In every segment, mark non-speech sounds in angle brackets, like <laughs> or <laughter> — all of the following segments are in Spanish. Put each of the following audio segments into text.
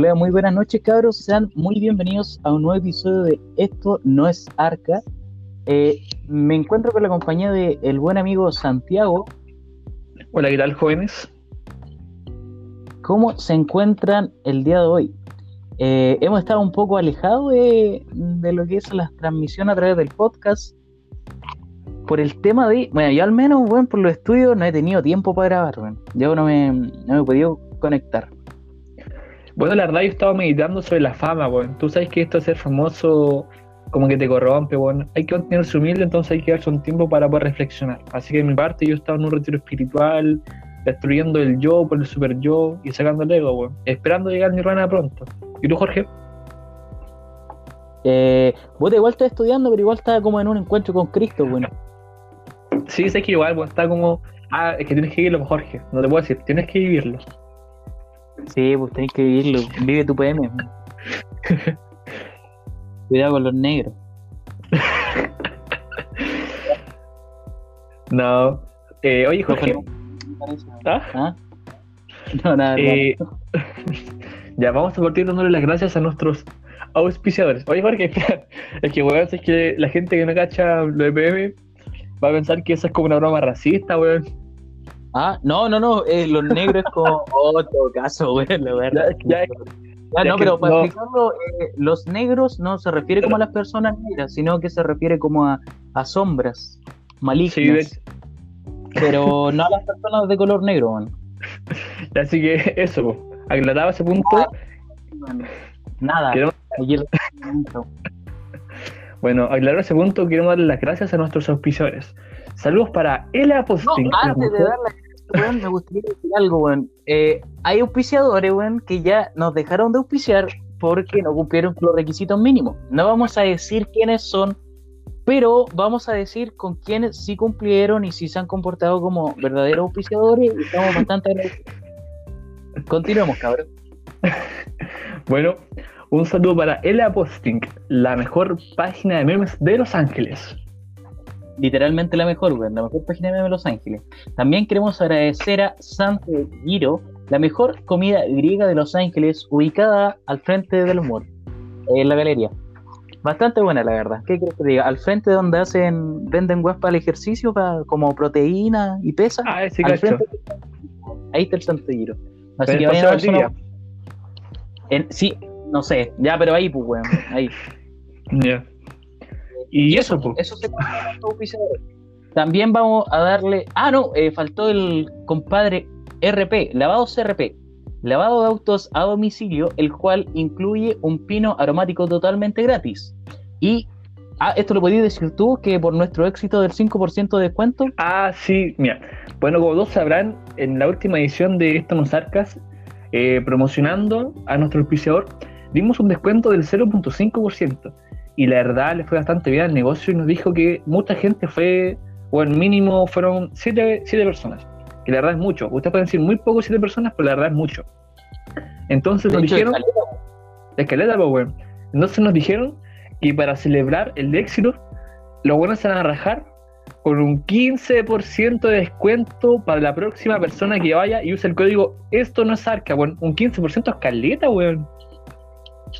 Hola, muy buenas noches, cabros. Sean muy bienvenidos a un nuevo episodio de Esto no es Arca. Eh, me encuentro con la compañía de el buen amigo Santiago. Hola, ¿qué tal, jóvenes? ¿Cómo se encuentran el día de hoy? Eh, hemos estado un poco alejados de, de, lo que es la transmisión a través del podcast por el tema de. Bueno, yo al menos, bueno, por los estudios no he tenido tiempo para grabar, bueno. Yo no me, no me he podido conectar. Bueno, la verdad yo estaba meditando sobre la fama, weón. Tú sabes que esto de ser famoso como que te corrompe, weón. Hay que mantenerse humilde, entonces hay que darse un tiempo para poder reflexionar. Así que de mi parte yo estaba en un retiro espiritual, destruyendo el yo por el super yo y sacando el ego, weón. Esperando llegar a Nirvana pronto. ¿Y tú, Jorge? Eh, vos igual estás estudiando, pero igual estás como en un encuentro con Cristo, weón. Sí, sé que igual, weón, está como... Ah, es que tienes que vivirlo, Jorge. No te puedo decir, tienes que vivirlo. Sí, pues tenés que vivirlo. Vive tu PM. Cuidado con los negros. <laughs> no. Eh, oye, Jorge. ¿Ah? ¿Ah? <laughs> No, nada. Eh, <laughs> ya, vamos a partir dándole las gracias a nuestros auspiciadores. Oye, Jorge, es que, weón, es que la gente que no cacha lo de PM va a pensar que eso es como una broma racista, weón. Ah, no, no, no, eh, los negros es como <laughs> otro caso, güey, la verdad. Ya, ya, no, pero para explicarlo, eh, los negros no se refiere como a las personas negras, sino que se refiere como a, a sombras malignas. Sí, pero no a las personas de color negro, man. <laughs> Así que eso, aclaraba ese punto. Nada. <laughs> bueno, aclarado ese punto, queremos darle las gracias a nuestros auspiciadores. Saludos para El Apostín. No, antes de darle me gustaría decir algo, weón. Eh, hay auspiciadores, weón, que ya nos dejaron de auspiciar porque no cumplieron los requisitos mínimos. No vamos a decir quiénes son, pero vamos a decir con quiénes sí cumplieron y sí se han comportado como verdaderos auspiciadores y estamos bastante. Continuemos, cabrón. <laughs> bueno, un saludo para El Aposting, la mejor página de memes de Los Ángeles literalmente la mejor, la mejor página de Los Ángeles. También queremos agradecer a Santo Giro, la mejor comida griega de Los Ángeles, ubicada al frente del humor, en la galería. Bastante buena, la verdad. ¿Qué quieres que diga? Al frente donde hacen, venden web para el ejercicio, para, como proteína y pesa. Ah, sí, al frente, ahí está el Santo Giro. Así que vayan a ver Sí, no sé, ya, pero ahí, pues, weón, ahí. Ya. Y, eso, pues. Eso se También vamos a darle. Ah, no, eh, faltó el compadre RP, lavado CRP. Lavado de autos a domicilio, el cual incluye un pino aromático totalmente gratis. Y Ah, esto lo podías decir tú, que por nuestro éxito del 5% de descuento. Ah, sí, mira. Bueno, como todos sabrán, en la última edición de Esto nos arcas, eh, promocionando a nuestro auspiciador, dimos un descuento del 0.5% y la verdad le fue bastante bien al negocio y nos dijo que mucha gente fue, o el mínimo fueron siete, personas, que la verdad es mucho. Ustedes pueden decir muy poco siete personas, pero la verdad es mucho. Entonces nos dijeron... Escaleta, pues, bueno. Entonces nos dijeron que para celebrar el éxito, los buenos se van a rajar con un 15% de descuento para la próxima persona que vaya y use el código esto no es arca, bueno, un 15% es caleta, weón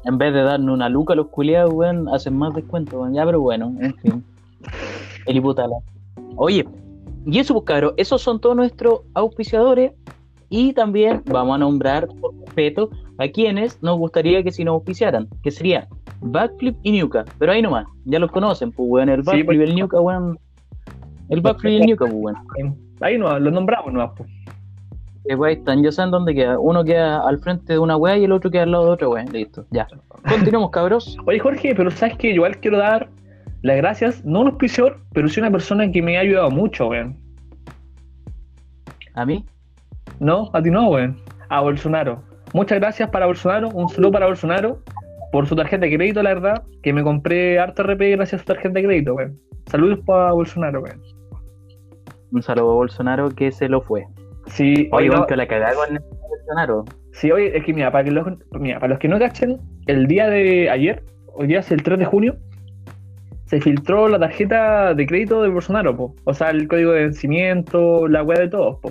en vez de darnos una luca a los culiados, weón, hacen más descuento, weón. Ya, pero bueno, en fin. El. Oye, y eso, pues, cabrón, esos son todos nuestros auspiciadores. Y también vamos a nombrar, por respeto, a quienes nos gustaría que si nos auspiciaran, que serían Backflip y Nuka. Pero ahí nomás, ya los conocen, pues, weón. El Backflip y el pues. Nuka, weón. El Backflip y el Nuka, pues, weón. Ahí no, los nombramos nomás, pues que están, ya saben dónde queda. Uno queda al frente de una weá y el otro queda al lado de otra weá. Listo, ya. Continuamos, cabros. Oye, Jorge, pero sabes que igual quiero dar las gracias, no a un auspiciador, pero sí una persona que me ha ayudado mucho, weón. ¿A mí? No, a ti no, weón. A Bolsonaro. Muchas gracias para Bolsonaro, un saludo para Bolsonaro por su tarjeta de crédito, la verdad, que me compré harto RP gracias a su tarjeta de crédito, weón. Saludos para Bolsonaro, weón. Un saludo a Bolsonaro que se lo fue. Sí, oye, que la cagada con el Bolsonaro. Sí, oye, es que mira para, que los, mira, para los que no cachen, el día de ayer, hoy día es el 3 de junio, se filtró la tarjeta de crédito de Bolsonaro, po. o sea, el código de vencimiento, la weá de todos. Po.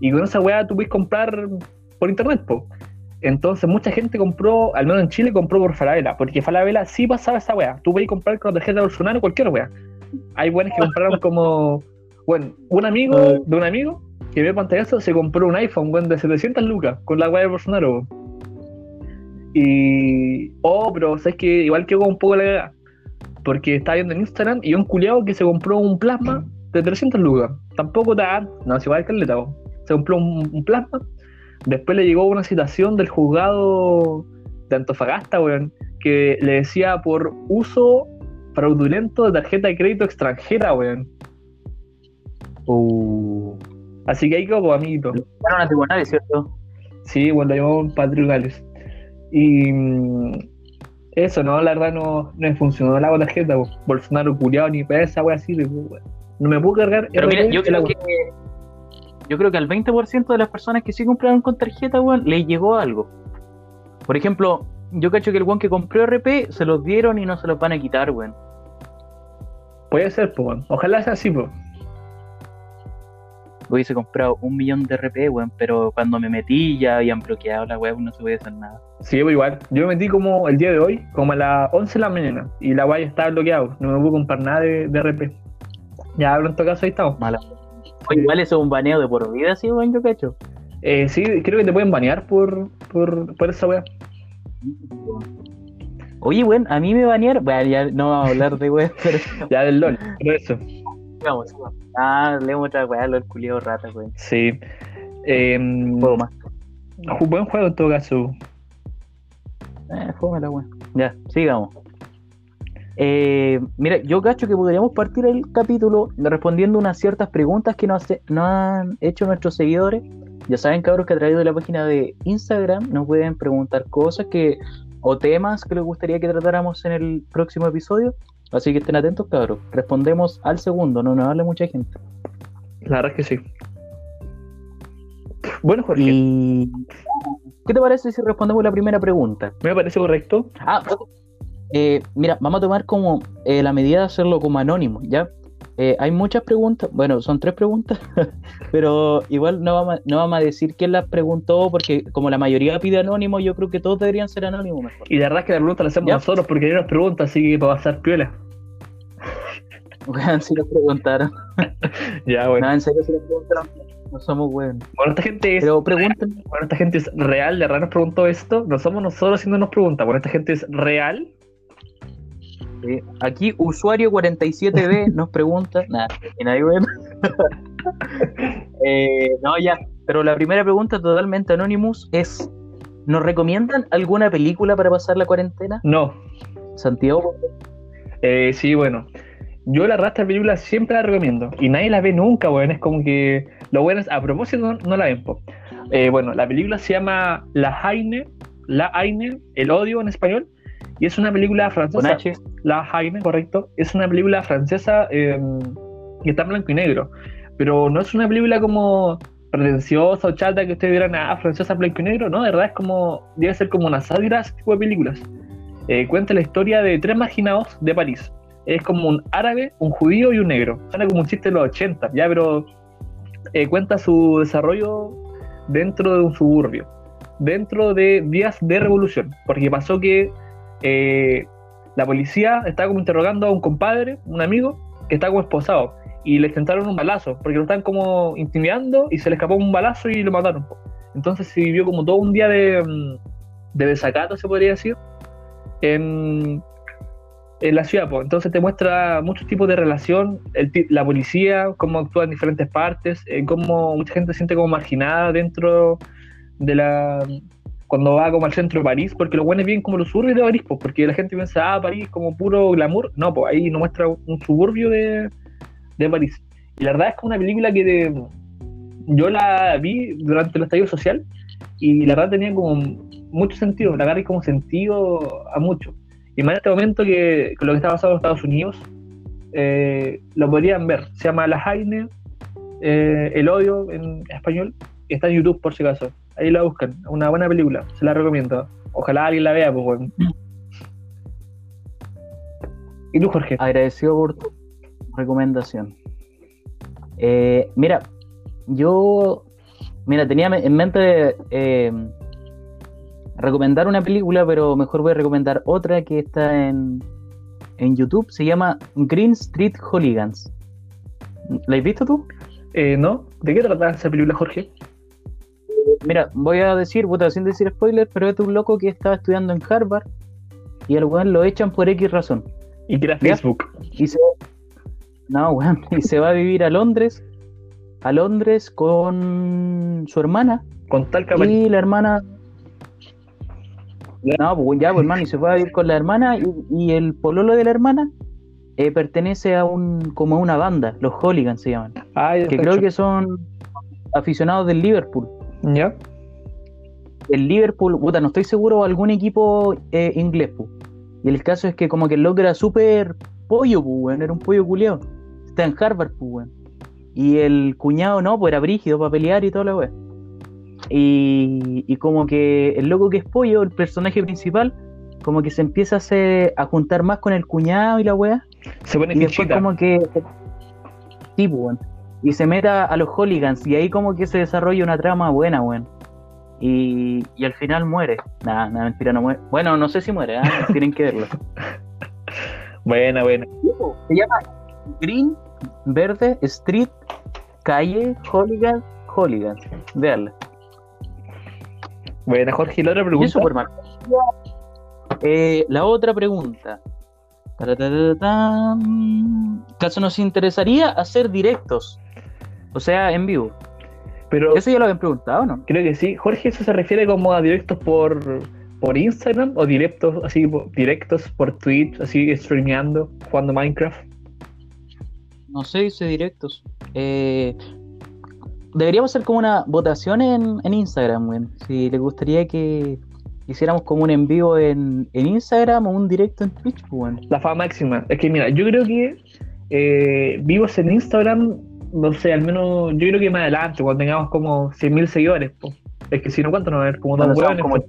Y con esa weá tú puedes comprar por internet. Po. Entonces mucha gente compró, al menos en Chile, compró por Falabella, porque Falabella sí pasaba esa weá. Tú podías comprar con la tarjeta de Bolsonaro cualquier weá. Hay buenos que compraron como, bueno, un amigo de un amigo que ve pantallazo se compró un iPhone, weón, de 700 lucas con la weá de Bolsonaro. weón. Y, oh, pero sabes que igual quedó un poco la cagada. Porque estaba viendo en Instagram y un culiado que se compró un plasma de 300 lucas. Tampoco tan, no, es igual que el letao. Se compró un, un plasma Después le llegó una citación del juzgado de Antofagasta, weón, que le decía por uso fraudulento de tarjeta de crédito extranjera, weón. Uh. Así que ahí como amiguito. Fueron a tribunales, ¿cierto? Sí, bueno, lo llamaban patrulales. Y mm, eso, no, la verdad no, no me funcionó la tarjeta, po. Bolsonaro culiado ni para esa wea así, weón. No me puedo cargar. Pero mira, yo creo que yo creo que al 20% de las personas que sí compraron con tarjeta, weón, le llegó algo. Por ejemplo, yo cacho que el weón que compró RP se los dieron y no se los van a quitar, weón. Puede ser, pues, weón. Ojalá sea así, pues. Hubiese comprado un millón de RP, weón, pero cuando me metí ya habían bloqueado la weón, no se podía hacer nada. Sí, pues igual. Yo me metí como el día de hoy, como a las 11 de la mañana, y la guay estaba bloqueado. No me pude comprar nada de, de RP. Ya, todo caso ahí estamos. Mala. Oye, igual eso es un baneo de por vida, sí, weón, yo cacho. Eh, sí, creo que te pueden banear por, por, por esa wea. Oye, weón, a mí me banearon. Bueno, ya no vamos a hablar de weón, <laughs> pero Ya del LOL, pero eso. Vamos. Ah, leemos otra weá, lo del culiado rata, weón. Sí. Eh, Juego más. ju- buen juego en todo caso. Eh, fómela, weón. Ya, sigamos. Eh, mira, yo cacho que podríamos partir el capítulo respondiendo unas ciertas preguntas que nos, hace- nos han hecho nuestros seguidores. Ya saben, cabros, que a través de la página de Instagram nos pueden preguntar cosas que o temas que les gustaría que tratáramos en el próximo episodio. Así que estén atentos, cabros. Respondemos al segundo, no nos hable mucha gente. La verdad es que sí. Bueno, Jorge, Y... ¿Qué te parece si respondemos la primera pregunta? me parece correcto. Ah, eh, mira, vamos a tomar como eh, la medida de hacerlo como anónimo, ¿ya? Eh, hay muchas preguntas, bueno, son tres preguntas, <laughs> pero igual no vamos, a, no vamos a decir quién las preguntó, porque como la mayoría pide anónimo, yo creo que todos deberían ser anónimos mejor. Y la verdad es que la pregunta la hacemos Ya. nosotros porque nadie nos pregunta, así que para pasar piola. <laughs> Weón, si lo preguntaron. <laughs> Ya, bueno. No, en serio, si lo preguntaron, no somos weón. Bueno, esta gente es. Pero pregunten, Bueno, esta gente es real, de verdad nos preguntó esto. No somos nosotros haciéndonos preguntas. Bueno, esta gente es real. Eh, aquí usuario 47B nos pregunta, nada, nadie. Eh, no, ya, pero la primera pregunta totalmente anonymous es, ¿nos recomiendan alguna película para pasar la cuarentena? No. Santiago, Eh, sí, bueno. Yo la rasta película siempre la recomiendo. Y nadie la ve nunca, weón. Es como que lo bueno es, a propósito, no, no la ven. po. Eh, bueno, la película se llama La Haine, La Haine, El Odio en español. Y es una película con francesa. H, La Haine, correcto. Es una película francesa eh, que está en blanco y negro. Pero no es una película como pretenciosa o chata que ustedes dirán, ah, francesa blanco y negro. No, de verdad es como, debe ser como una sátira ese tipo de películas. Eh, cuenta la historia de tres marginados de París. Es como un árabe, un judío y un negro. Suena como un chiste de los 80, ya, pero eh, cuenta su desarrollo dentro de un suburbio, dentro de días de revolución, porque pasó que eh, la policía estaba como interrogando a un compadre, un amigo, que está como esposado, y le intentaron un balazo, porque lo están como intimidando y se le escapó un balazo y lo mataron. Entonces se vivió como todo un día de, mm, de desacato, se podría decir, en, la ciudad. po. Entonces te muestra muchos tipos de relación, el la policía, cómo actúa en diferentes partes, eh, cómo mucha gente se siente como marginada dentro de la... cuando va como al centro de París, porque los buenos vienen como los suburbios de París, po, porque la gente piensa, ah, París como puro glamour. No, pues ahí nos muestra un suburbio de, de París. Y la verdad es que es una película que de- yo la vi durante el estallido social y la verdad tenía como mucho sentido, la agarré como sentido a mucho. Y más en este momento que con lo que está pasando en Estados Unidos, eh, lo podrían ver. Se llama La Jaime, eh, El Odio en español, está en YouTube por si acaso. Ahí la buscan, una buena película, se la recomiendo. Ojalá alguien la vea, pues bueno. ¿Y tú, Jorge? agradecido por tu recomendación. Eh, mira, yo, mira, tenía en mente eh, recomendar una película, pero mejor voy a recomendar otra que está en, en YouTube. Se llama Green Street Hooligans. ¿La has visto tú? Eh, ¿No? ¿De qué trata esa película, Jorge? Mira, voy a decir, puta, sin decir spoiler, pero este es un loco que estaba estudiando en Harvard y al weón lo echan por X razón. Y que era. Facebook. Y se, no, weón, <laughs> y se va a vivir a Londres, a Londres con su hermana Con tal capacidad. y la hermana. No, pues ya, pues hermano, y se fue a vivir con la hermana y, y el pololo de la hermana eh, pertenece a un como a una banda, los Hooligans se llaman, Ah, que creo que son aficionados del Liverpool. ¿Ya? El Liverpool, puta, no estoy seguro, algún equipo eh, inglés, pu. Y el caso es que como que el loco era súper pollo, pu, weón, era un pollo culiao. Está en Harvard, pu, weón. Y el cuñado no, pues era brígido para pelear y toda la weá. Y, y como que el loco que es pollo, el personaje principal, como que se empieza a, hacer- a juntar más con el cuñado y la weá. Se pone Y después como que... Sí, pues, weón. Y se meta a los hooligans y ahí como que se desarrolla una trama buena, weón. Y, y al final muere. Nada, nada, mentira, no muere. Bueno, no sé si muere, ¿ah? <laughs> tienen que verlo. Buena, buena. Se llama Green, Verde, Street, Calle, Hooligans, Hooligans. Veanla. Buena, Jorge. Y la otra Y pregunta. Superman. Eh, la otra pregunta. ¿Caso nos interesaría hacer directos? O sea, en vivo. Pero Eso ya lo habían preguntado, ¿no? creo que sí. Jorge, ¿eso se refiere como a directos por, por Instagram o directos así directos por Twitch, así streameando, jugando Minecraft? No sé, dice directos. Eh, deberíamos hacer como una votación en, en Instagram, weón. Si les gustaría que hiciéramos como un en vivo en, en Instagram o un directo en Twitch, pues, weón. La fama máxima. Es que mira, yo creo que eh, vivos en Instagram, no sé, al menos yo creo que más adelante, cuando tengamos como 100.000 seguidores, po. es que si no, ¿cuánto nos va a ver? Como dos hueones. como po.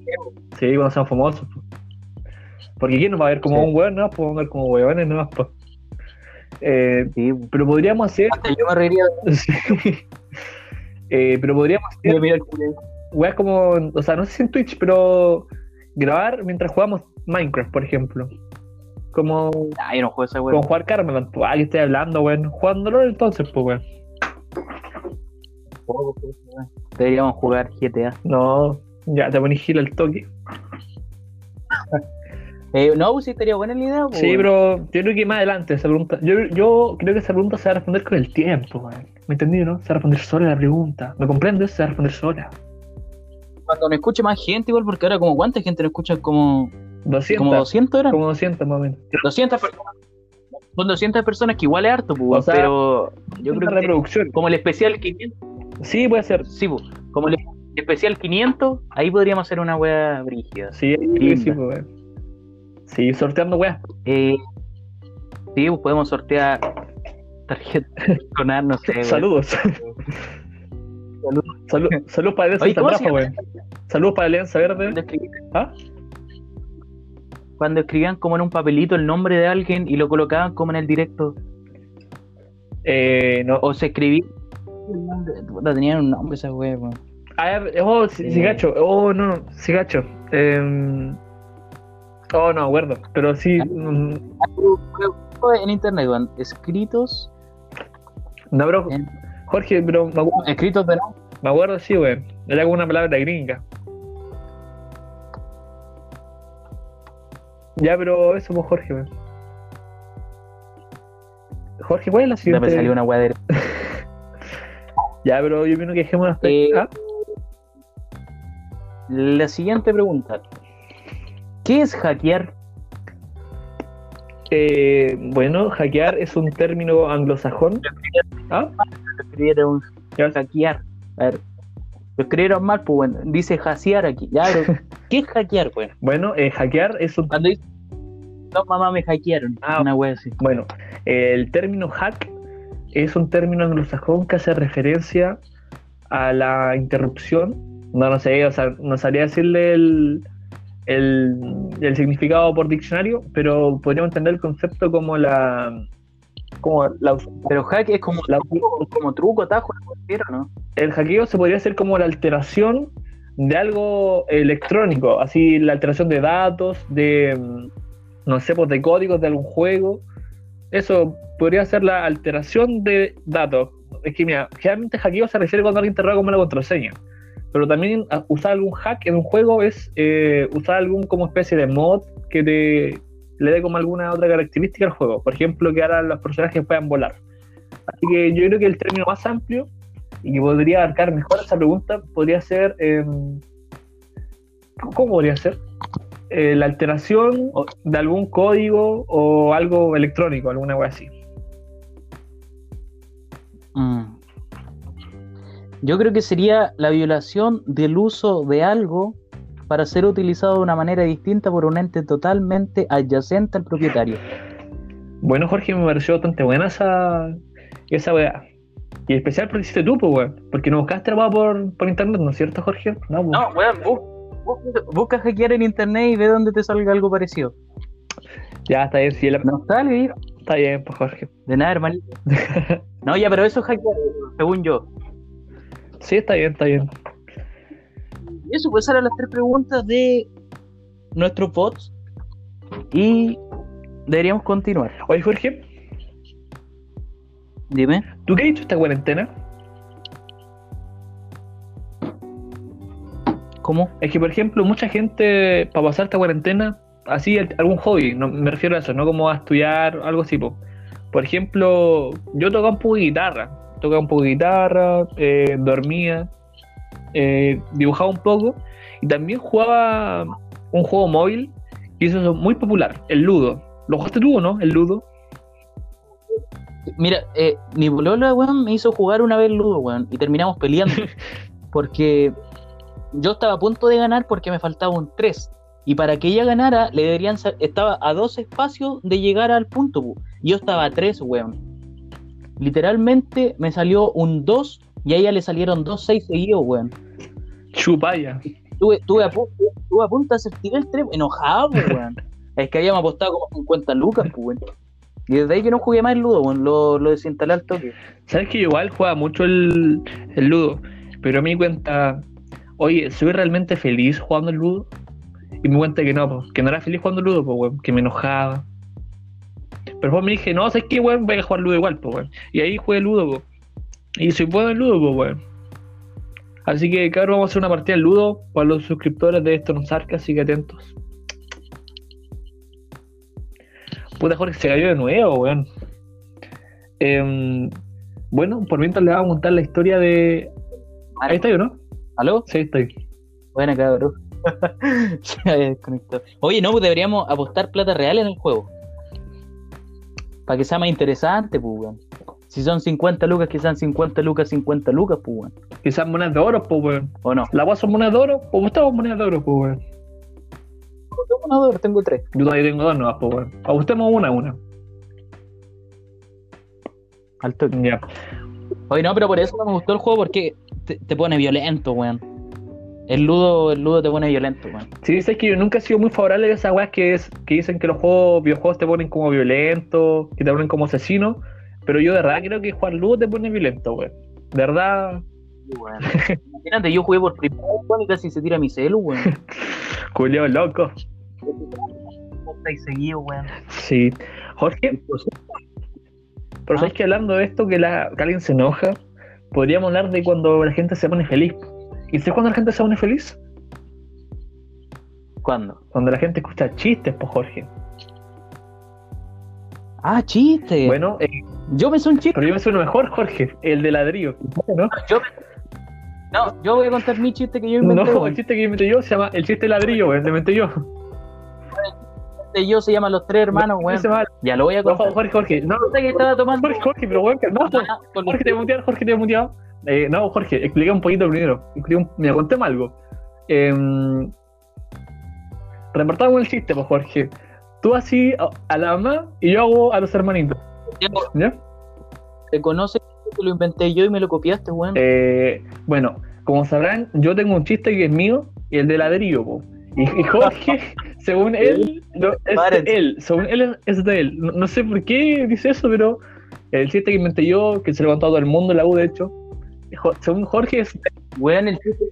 Sí, cuando seamos famosos. po. Porque ¿quién nos va a ver como Sí. un hueón? No, pues vamos a ver como hueones, no pues. Eh, Sí, pero podríamos hacer. Hasta yo me reiría Sí. <laughs> Eh, pero podríamos hacer weas como, o sea, no sé si en Twitch, pero grabar mientras jugamos Minecraft, por ejemplo. Como, yo no juego esa weón. jugar Carmelan, pues, ah, que estoy hablando, weón. Jugándolo entonces, pues, weón. Deberíamos jugar GTA. No, ya te pones gil al toque. <laughs> Eh, no, pues sí, estaría buena la idea. pues, Sí, pero yo creo que más adelante esa pregunta. Yo, yo creo que esa pregunta se va a responder con el tiempo, weón. ¿Me entendí, no? Se va a responder sola la pregunta. ¿Me comprendes? Se va a responder sola. Cuando me escuche más gente, igual, porque ahora, como ¿cuánta gente nos escucha? Como, 200. como 200 eran. Como 200 más o menos. 200 personas. Son 200 personas que igual es harto, pues, O sea, pero yo creo que reproducción. como el especial 500, Sí, puede ser. sí, pues, como el especial 500, ahí podríamos hacer una wea brígida. Sí, que sí, pues, weón. Sí, sorteando weas. Eh, sí, pues podemos sortear tarjeta <laughs> con ar, no sé, weón. Saludos. Salud, salud para Alianza Oye. Saludos para Alianza Verde. ¿Ah? Cuando escribían como en un papelito el nombre de alguien y lo colocaban como en el directo, Eh, no. o se escribía. puta, Tenían un nombre esa wea, weón. A ver, oh, sí, sí, Eh. gacho. Oh, no, no, sí, gacho. Em, oh, no, acuerdo. Pero sí, Ah. mm, En internet, weón. Escritos. no, bro. Jorge, pero me acuerdo, Escritos de nombre. me acuerdo sí, weón. Era como una palabra gringa. Ya, pero eso, pues, Jorge. Jorge, ¿cuál es la Ya siguiente? me salió una de. <laughs> Ya, pero yo opino que dejemos hasta Eh, ¿Ah? La siguiente pregunta. ¿Qué es hackear? Eh, bueno, hackear es un término anglosajón. ¿Ah? Hackear. A ver. Lo escribieron mal, pues bueno. Dice hackear aquí. Ya, pero <laughs> ¿qué es hackear, pues? Bueno, eh, hackear es un Cuando dice. No, mamá, me hackearon. Ah. Una wea así. Bueno, el término hack es un término anglosajón que hace referencia a la interrupción. No, no sé, o sea, no sabría decirle el, el, el significado por diccionario, pero podríamos entender el concepto como la. Como la, Pero hack es como, la- truco, tajo, ¿no? el hackeo se podría hacer como la alteración de algo electrónico, así la alteración de datos, de, mm, no sé, pues de códigos de algún juego. Eso podría ser la alteración de datos. Es que, mira, generalmente hackeo se refiere cuando alguien te roba como una contraseña. Pero también a- usar algún hack en un juego es eh, usar algún como especie de mod que te le dé como alguna otra característica al juego. Por ejemplo, que ahora los personajes puedan volar. Así que yo creo que el término más amplio y que podría abarcar mejor esa pregunta podría ser. eh, ¿Cómo podría ser? Eh, la alteración de algún código o algo electrónico, alguna cosa así. Mm. Yo creo que sería la violación del uso de algo para ser utilizado de una manera distinta por un ente totalmente adyacente al propietario. Bueno, Jorge, me pareció bastante buena esa, esa weá. Y en especial porque hiciste tú, pues, weón. Porque no buscaste la weá por, por internet, ¿no es cierto, Jorge? No, pues. No, weón, bu- bu- busca hackear en internet y ve dónde te salga algo parecido. Ya, está bien, sí, la- No sale, está bien, pues, Jorge. <laughs> de nada, hermanito. <laughs> No, ya, pero eso es hackear, según yo. Sí, está bien, está bien. Eso, pues eran las tres preguntas de nuestros bots. Y deberíamos continuar. Oye, Jorge, Dime. ¿tú qué has hecho esta cuarentena? ¿Cómo? Es que, por ejemplo, mucha gente, para pasar esta cuarentena, así algún hobby, no, me refiero a eso, no como a estudiar, algo así. po. Por ejemplo, yo tocaba un poco de guitarra, tocaba un poco de guitarra, eh, dormía, eh, dibujaba un poco y también jugaba un juego móvil que hizo muy popular, el Ludo. ¿Lo jugaste tú o no? El Ludo. Mira, eh, mi bolola, weón, me hizo jugar una vez Ludo, weón, y terminamos peleando. <laughs> porque yo estaba a punto de ganar porque me faltaba un 3. Y para que ella ganara, le deberían estaba a dos espacios de llegar al punto, pu. Y yo estaba a 3, weón. Literalmente me salió un 2 y a ella le salieron dos 6 seguidos, weón. Chupaya. Tuve, tuve, a, tuve a punto de hacer tirar el 3, enojado, pu, weón. <laughs> Es que habíamos apostado como 50 lucas, pu, weón. Y desde ahí que no jugué más el Ludo, weón, lo, lo desinstalé al toque. Sabes que igual juega mucho el, el ludo, pero me di cuenta, oye, ¿soy realmente feliz jugando el ludo? Y me di cuenta que no, pues, que no era feliz jugando el ludo, pues, weón, que me enojaba. Pero después me dije, no, ¿sabes qué, weón? Voy a jugar ludo igual, pues, weón. Y ahí jugué ludo, pues. Y soy bueno en ludo, pues, weón. Así que, cabrón, vamos a hacer una partida de ludo para los suscriptores de esto nos arca, así que atentos. Puta Jorge, se cayó de nuevo, weón. Em, bueno, por mientras le vamos a contar la historia de. Ahí está yo, ¿no? ¿Aló? Sí, estoy. Buena, cabrón. <laughs> Se había desconectado. Oye, no, pues deberíamos apostar plata real en el juego. Para que sea más interesante, pues, weón. Si son 50 lucas, que sean 50 lucas, 50 lucas, pues, weón. Quizás monedas de oro, pues, weón. ¿O no? ¿La son monedas de oro? ¿O gustamos monedas de oro, pues, weón? Tengo una dólar, tengo tres. Yo todavía tengo dos nuevas, pues, weón. Ajustemos una a una. Al toque. Ya. Oye, no, pero por eso no me gustó el juego porque te, te pone violento, weón. El ludo, el ludo te pone violento, weón. Sí, dices que yo nunca he sido muy favorable a esas weas que, es, que dicen que los juegos, videojuegos te ponen como violento, que te ponen como asesino. Pero yo de verdad creo que jugar ludo te pone violento, weón. De verdad, weón. Imagínate, yo jugué por primera vez, weón, y casi se tira mi celu, weón. <laughs> Julio loco. Seguido, weón. Sí. Jorge, pero sabes que hablando de esto, que, la, que alguien se enoja, podríamos hablar de cuando la gente se pone feliz. ¿Y sabes cuándo la gente se pone feliz? ¿Cuándo? Cuando la gente escucha chistes, pues Jorge. Ah, chiste. Bueno, eh, yo pensé un chiste. pero yo me suena mejor, Jorge, el de ladrillo. ¿no? Yo, no, yo voy a contar mi chiste que yo inventé. No, el chiste que inventé yo se llama el chiste de ladrillo, weón, lo inventé yo. Este yo se llama Los Tres Hermanos, va- Ya lo voy a No, contar. Jorge, Jorge, no, No sé que estaba tomando. Jorge, Jorge, pero weón, calmado. Ah, Jorge, te voy a mutear, Jorge, te a mutear. Eh, no, Jorge, explica un poquito primero. Un- Mira, contemos algo. Eh, repartamos el chiste, pues, Jorge. Tú así a, a la mamá y yo hago a los hermanitos. ¿Ya? Te conoce que lo inventé yo y me lo copiaste, weón. Eh, bueno, como sabrán, yo tengo un chiste que es mío y el de ladrillo, po. Y, y Jorge, <laughs> según él, no, es de él, según él es- de él. No, no sé por qué dice eso, pero el chiste que inventé yo, que se contado a todo el mundo en la U, de hecho, según Jorge es Weón, el chiste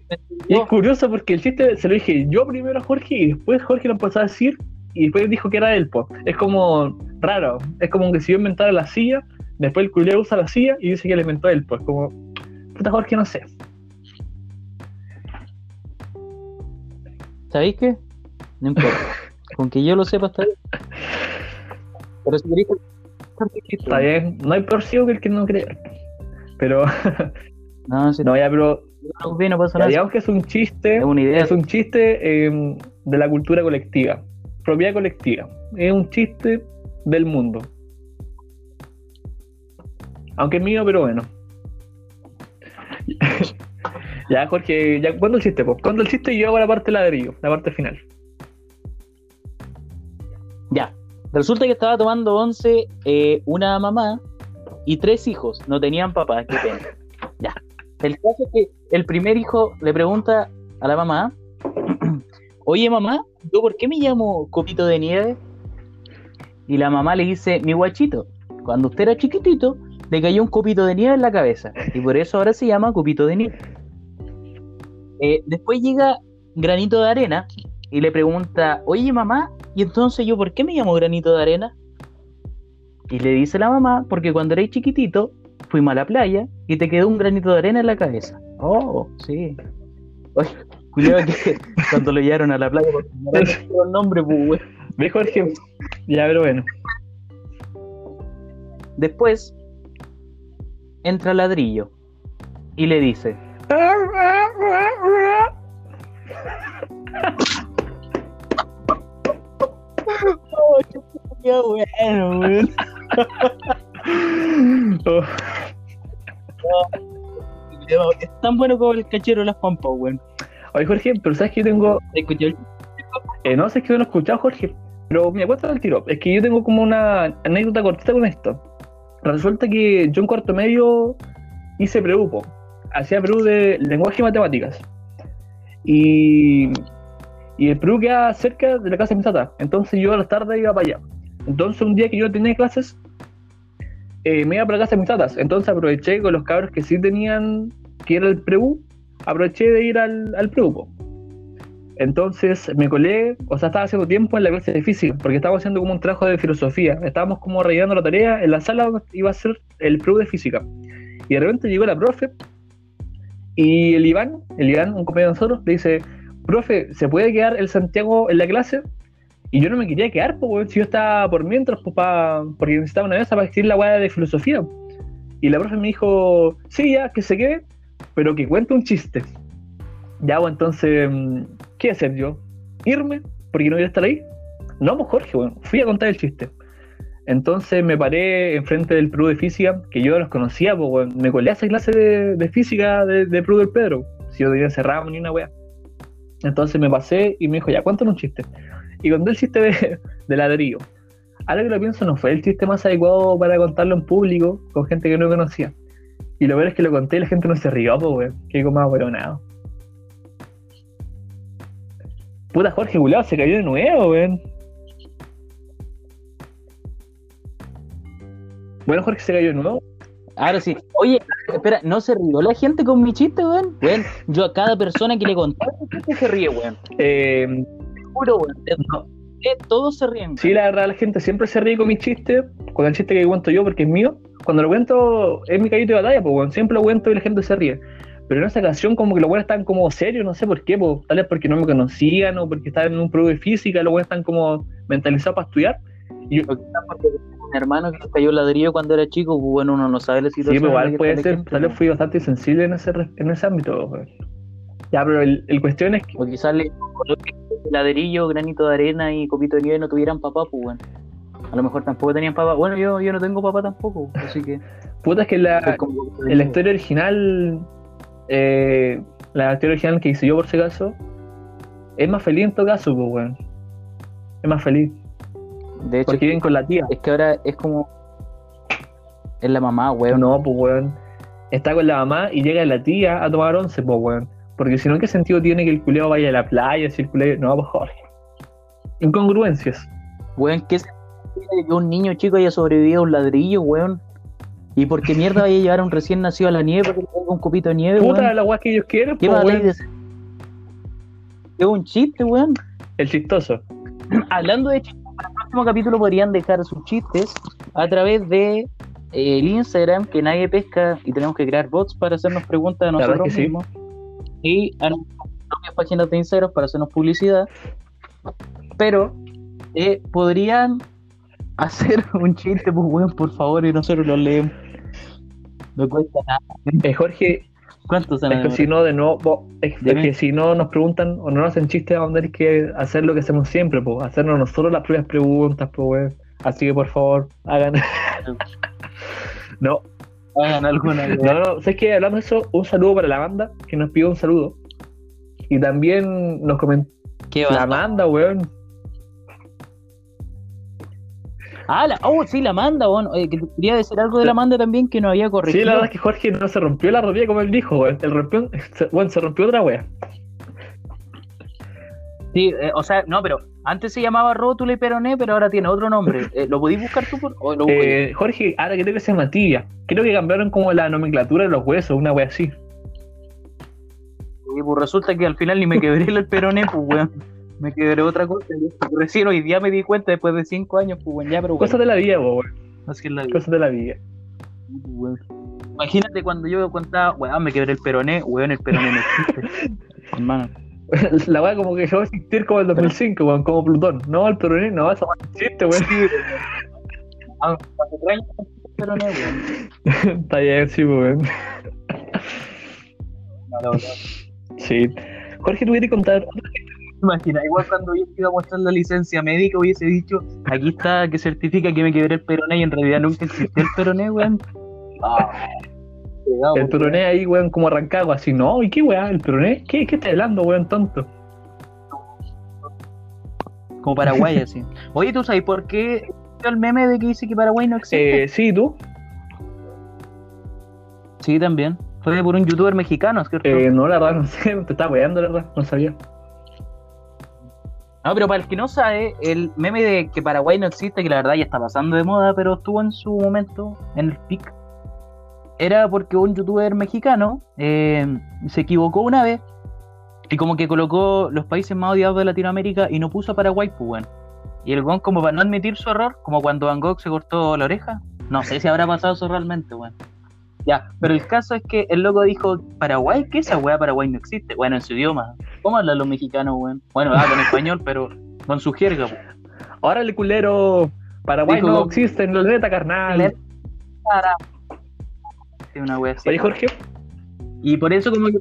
Y es curioso porque el chiste se lo dije yo primero a Jorge y después Jorge lo empezó a decir y después dijo que era él, po. Es como raro. Es como que si yo inventara la silla, después el culero usa la silla y dice que le inventó él, pues como, puta Jorge, no sé. ¿Sabéis qué? No importa. <laughs> Con que yo lo sepa está bien. Pero si queréis Está bien, no hay peor ciego que el que no cree. Pero, No, si no, ya, pero no, no pasa nada. digamos que es un chiste, Es una idea. es un chiste eh, de la cultura colectiva, propiedad colectiva. Es un chiste del mundo. Aunque es mío, pero bueno. <laughs> ya, Jorge, ya, ¿cuándo el chiste? ¿Cuándo el chiste y yo hago la parte ladrillo, la parte final? Ya. Resulta que estaba tomando once eh, una mamá y tres hijos. No tenían papá, qué pena. <laughs> Ya. El caso es que el primer hijo le pregunta a la mamá: <clears throat> Oye, mamá, ¿yo por qué me llamo Copito de Nieve? Y la mamá le dice: Mi guachito, cuando usted era chiquitito, le cayó un copito de nieve en la cabeza. Y por eso ahora se llama Copito de Nieve. Eh, después llega Granito de Arena y le pregunta: Oye, mamá, ¿Y entonces yo por qué me llamo granito de arena? Y le dice la mamá, porque cuando eres chiquitito, fuimos a la playa y te quedó un granito de arena en la cabeza. Oh, sí. Oye, cuidado que cuando lo llevaron a la playa, porque no el <laughs> nombre, pues, ¿Ve, Jorge? Ya, pero bueno. Después entra ladrillo y le dice, qué bueno, güey. Oh, Es tan bueno como el cachero de las pampas, güey. Oye, Jorge, pero sabes que yo tengo. Escuché el- eh, no sé si que lo he escuchado, Jorge. Pero me cuesta el tiro. Es que yo tengo como una anécdota cortita con esto. Resulta que yo en cuarto medio hice preupo. Hacía preu de lenguaje y matemáticas. Y, y el preu queda cerca de la casa de mi tata. Entonces yo a las tardes iba para allá. Entonces un día que yo tenía clases, eh, me iba para la casa de mis tatas. Entonces aproveché con los cabros que sí tenían, que era el preu, aproveché de ir al, al preu. Entonces me colé, o sea, estaba haciendo tiempo en la clase de física, porque estábamos haciendo como un trabajo de filosofía. Estábamos como rellenando la tarea, en la sala iba a ser el preu de física. Y de repente llegó la profe, y el Iván, el Iván, un compañero de nosotros, le dice, profe, ¿se puede quedar el Santiago en la clase? Y yo no me quería quedar, pues, si yo estaba por mientras, pues, porque necesitaba una mesa para escribir la weá de filosofía. Y la profe me dijo, sí, ya, que se quede, pero que cuente un chiste. Ya, pues, entonces, mm, ¿qué hacer yo? ¿Irme? ¿Porque no voy a estar ahí? No, pues, Jorge, weón, fui a contar el chiste. Entonces me paré enfrente del Perú de física, que yo los conocía, pues, weón. me colé a esa clase de, física de, de Perú del Pedro. Si yo tenía cerrado ni una weá. Entonces me pasé y me dijo, ya, cuéntanos un chiste. Y conté el chiste de, de ladrillo. Ahora que lo pienso, no fue el chiste más adecuado para contarlo en público con gente que no conocía. Y lo peor es que lo conté y la gente no se rió, pues, weón. Qué como huevonado. Puta Jorge Gulado se cayó de nuevo, weón. Bueno, Jorge se cayó de nuevo. Ahora sí. Oye, espera, ¿no se rió la gente con mi chiste, weón? Weón, yo a cada persona que le chiste se ríe, weón. Eh, Te juro, weón. No, de- todos se ríen. Sí, la verdad, la gente siempre se ríe con mis chistes, con el chiste que cuento yo, porque es mío. Cuando lo cuento, es mi caballito de batalla, pues, weón. siempre lo cuento y la gente se ríe. Pero en esa ocasión, como que los buenos están como serios, no sé por qué, pues, tal vez porque no me conocían o porque estaban en un prueba de física, los buenos están como mentalizados para estudiar. Y yo, Mi hermano que cayó ladrillo cuando era chico, pues bueno, uno no sabe la sí, situación. en la igual puede ser, gente, tal vez fui bastante sensible en ese, en ese ámbito, weón. Ya, pero el, el cuestión es que, O quizás le ladrillo, granito de arena y copito de nieve no tuvieran papá, pues bueno. A lo mejor tampoco tenían papá. Bueno, yo, yo no tengo papá tampoco, así que. <laughs> puta, es que la, En la historia original, eh, la historia original que hice yo por si acaso, es más feliz en todo caso, pues, weón. Es más feliz. De hecho, Porque viven con la tía. es que ahora es como. Es la mamá, weón. No, pues, weón. Está con la mamá y llega la tía a tomar once, pues, weón. Porque si no, ¿qué sentido tiene que el culeo vaya a la playa, si el culeo... No, pues, Jorge. Incongruencias. Weón, ¿qué de que un niño chico haya sobrevivido a un ladrillo, weón? ¿Y por qué mierda vaya a llevar a un recién nacido a la nieve porque le ponga un copito de nieve, Puta, weón? la weá que ellos quieren, ¿Qué po, weón. de Es un chiste, weón. El chistoso. <clears throat> Hablando de chistes, para el próximo capítulo podrían dejar sus chistes a través de eh, el Instagram que nadie pesca y tenemos que crear bots para hacernos preguntas a nosotros que sí. mismos y a nuestras propias páginas de Instagram para hacernos publicidad. Pero eh, podrían hacer un chiste, pues weón, por favor, y nosotros lo leemos. No cuesta nada. Eh, Jorge, ¿Cuántos se es que si no, de nuevo, po, es, que si no nos preguntan o no nos hacen chistes, vamos a tener que hacer lo que hacemos siempre, pues, hacernos nosotros las propias preguntas, pues, weón. Así que por favor, hagan. <laughs> no, Hagan alguna no, no, ¿sabes qué? Hablando de eso, un saludo para la banda que nos pidió un saludo. Y también nos comentó ¿Qué la va? Amanda, weón. Ah, la, oh, sí, la manda. Oye, que quería decir algo de la manda también que no había corregido. Sí, la verdad es que Jorge no se rompió la rodilla como él dijo, weón. El rompió, se, bueno, se rompió otra wea. Sí, eh, o sea, no, pero antes se llamaba rótula y peroné, pero ahora tiene otro nombre. <laughs> Eh, ¿Lo podéis buscar tú? Por, o lo? Eh, Jorge, ahora creo que se llama tibia. Creo que cambiaron como la nomenclatura de los huesos, una wea así. Y pues resulta que al final ni me quebré el peroné, pues, weón. <laughs> Me quebré otra cosa. Recién hoy día me di cuenta después de cinco años, pues, weón. Ya, pero Cosas bueno, de la vida, weón. así es la vida, Cosas de la vida. pues, weón. Imagínate cuando yo contaba, weón, me quebré el peroné, weón, el peroné no existe. <laughs> Hermano. La wea como que dejó de existir como el 2005, weón, como Plutón. No, el peroné no, wea no existe, weón. Ah, años no existe el peroné, weón. Está bien, sí, weón. No, no, no. Sí. Jorge, ¿tú quieres contar? Imagina, igual cuando yo iba a mostrar la licencia médica hubiese dicho, aquí está que certifica que me quebré el peroné y en realidad nunca existió el peroné, weón. <laughs> Ah, El weón. peroné ahí, weón, como arrancado, así, no, ¿y qué weá? ¿El peroné? ¿Qué, qué estás hablando, weón, tonto? Como Paraguay, así. <laughs> Oye, ¿tú sabes por qué el meme de que dice que Paraguay no existe? Eh, sí, ¿tú? Sí, también. Fue por un youtuber mexicano, ¿cierto? Eh, no, la verdad, no sé, <laughs> te estaba weando, la verdad, no sabía. No, pero para el que no sabe, el meme de que Paraguay no existe, que la verdad ya está pasando de moda, pero estuvo en su momento, en el pic, era porque un youtuber mexicano eh, se equivocó una vez y como que colocó los países más odiados de Latinoamérica y no puso Paraguay, pues bueno. Y el gon como para no admitir su error, como cuando Van Gogh se cortó la oreja, no sé si habrá pasado eso realmente, bueno. Ya, pero el caso es que el loco dijo, ¿Paraguay? ¿Qué esa weá? Paraguay no existe. Bueno, en su idioma. ¿Cómo hablan los mexicanos, weón? Bueno, hablan <laughs> español, pero con su jerga, weón. Ahora el culero, Paraguay Dijo- no existe en la neta, carnal. Para. Sí, una wea así. Oye, Jorge, Y por eso como que,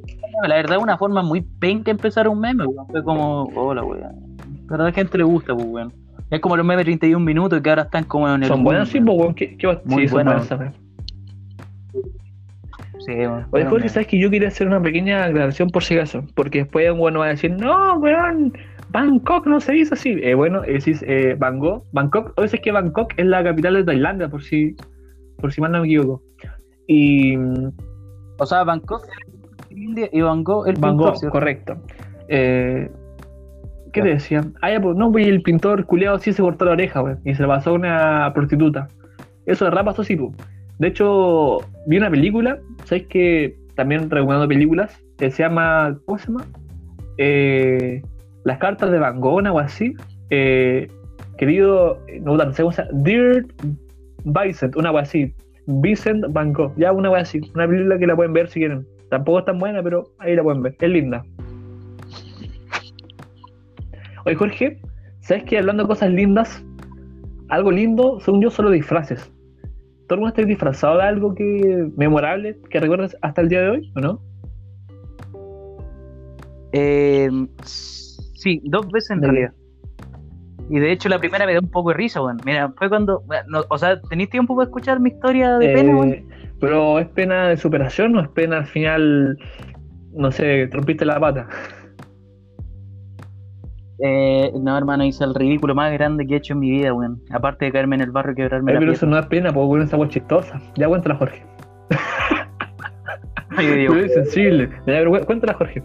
la verdad, es una forma muy penca empezar un meme, weón. Fue como, hola, weón. Pero a la gente le gusta, pues, weón. Es como los memes 31 minutos que ahora están como en el... son boom, buenos, sí, weón. pues, weón, ¿qué, qué va- Muy sí, son buenas. Sí, weón. Oye, Jorge, sabes que yo quería hacer una pequeña aclaración por si acaso, porque después un bueno va a decir, no, weón, Bangkok no se dice así. Eh, bueno, decir, eh, Bangkok, Bangkok, o es que Bangkok es la capital de Tailandia, por si, por si mal no me equivoco. Y O sea, Bangkok India y Bangkok el Van pintor, correcto. Eh, ¿Qué te decían? Ah, ya, pues, no, pues el pintor culiado sí se cortó la oreja, weón, y se la pasó a una prostituta. Eso de rap pasó sí, pues. De hecho, vi una película, ¿sabes que También recomendando películas, que se llama, ¿cómo se llama? Eh, Las cartas de Van Gogh, o así. Eh, querido, no, no sé cómo se llama, Dear Vincent, una wea así. Vincent Van Gogh, ya una wea así. Una película que la pueden ver si quieren. Tampoco es tan buena, pero ahí la pueden ver. Es linda. Oye, Jorge, ¿sabes que hablando de cosas lindas? Algo lindo, según yo, solo disfraces. ¿Tú alguna vez disfrazado de algo que memorable que recuerdes hasta el día de hoy o no? Eh, sí, dos veces en realidad. Y de hecho la primera me dio un poco de risa, weón. Mira, fue cuando... no, o sea, ¿tenéis tiempo para escuchar mi historia de pena, weón? Eh, pero ¿es pena de superación o es pena al final, no sé, rompiste la pata? <laughs> Eh, no, hermano, hice el ridículo más grande que he hecho en mi vida, weón. Aparte de caerme en el barro y quebrarme Ay, la pero eso no es pena, porque bueno, esa agua chistosa. Ya cuéntala, Jorge. Ay, Dios. Tú eres sensible. Ya, pero cu- cuéntala, Jorge.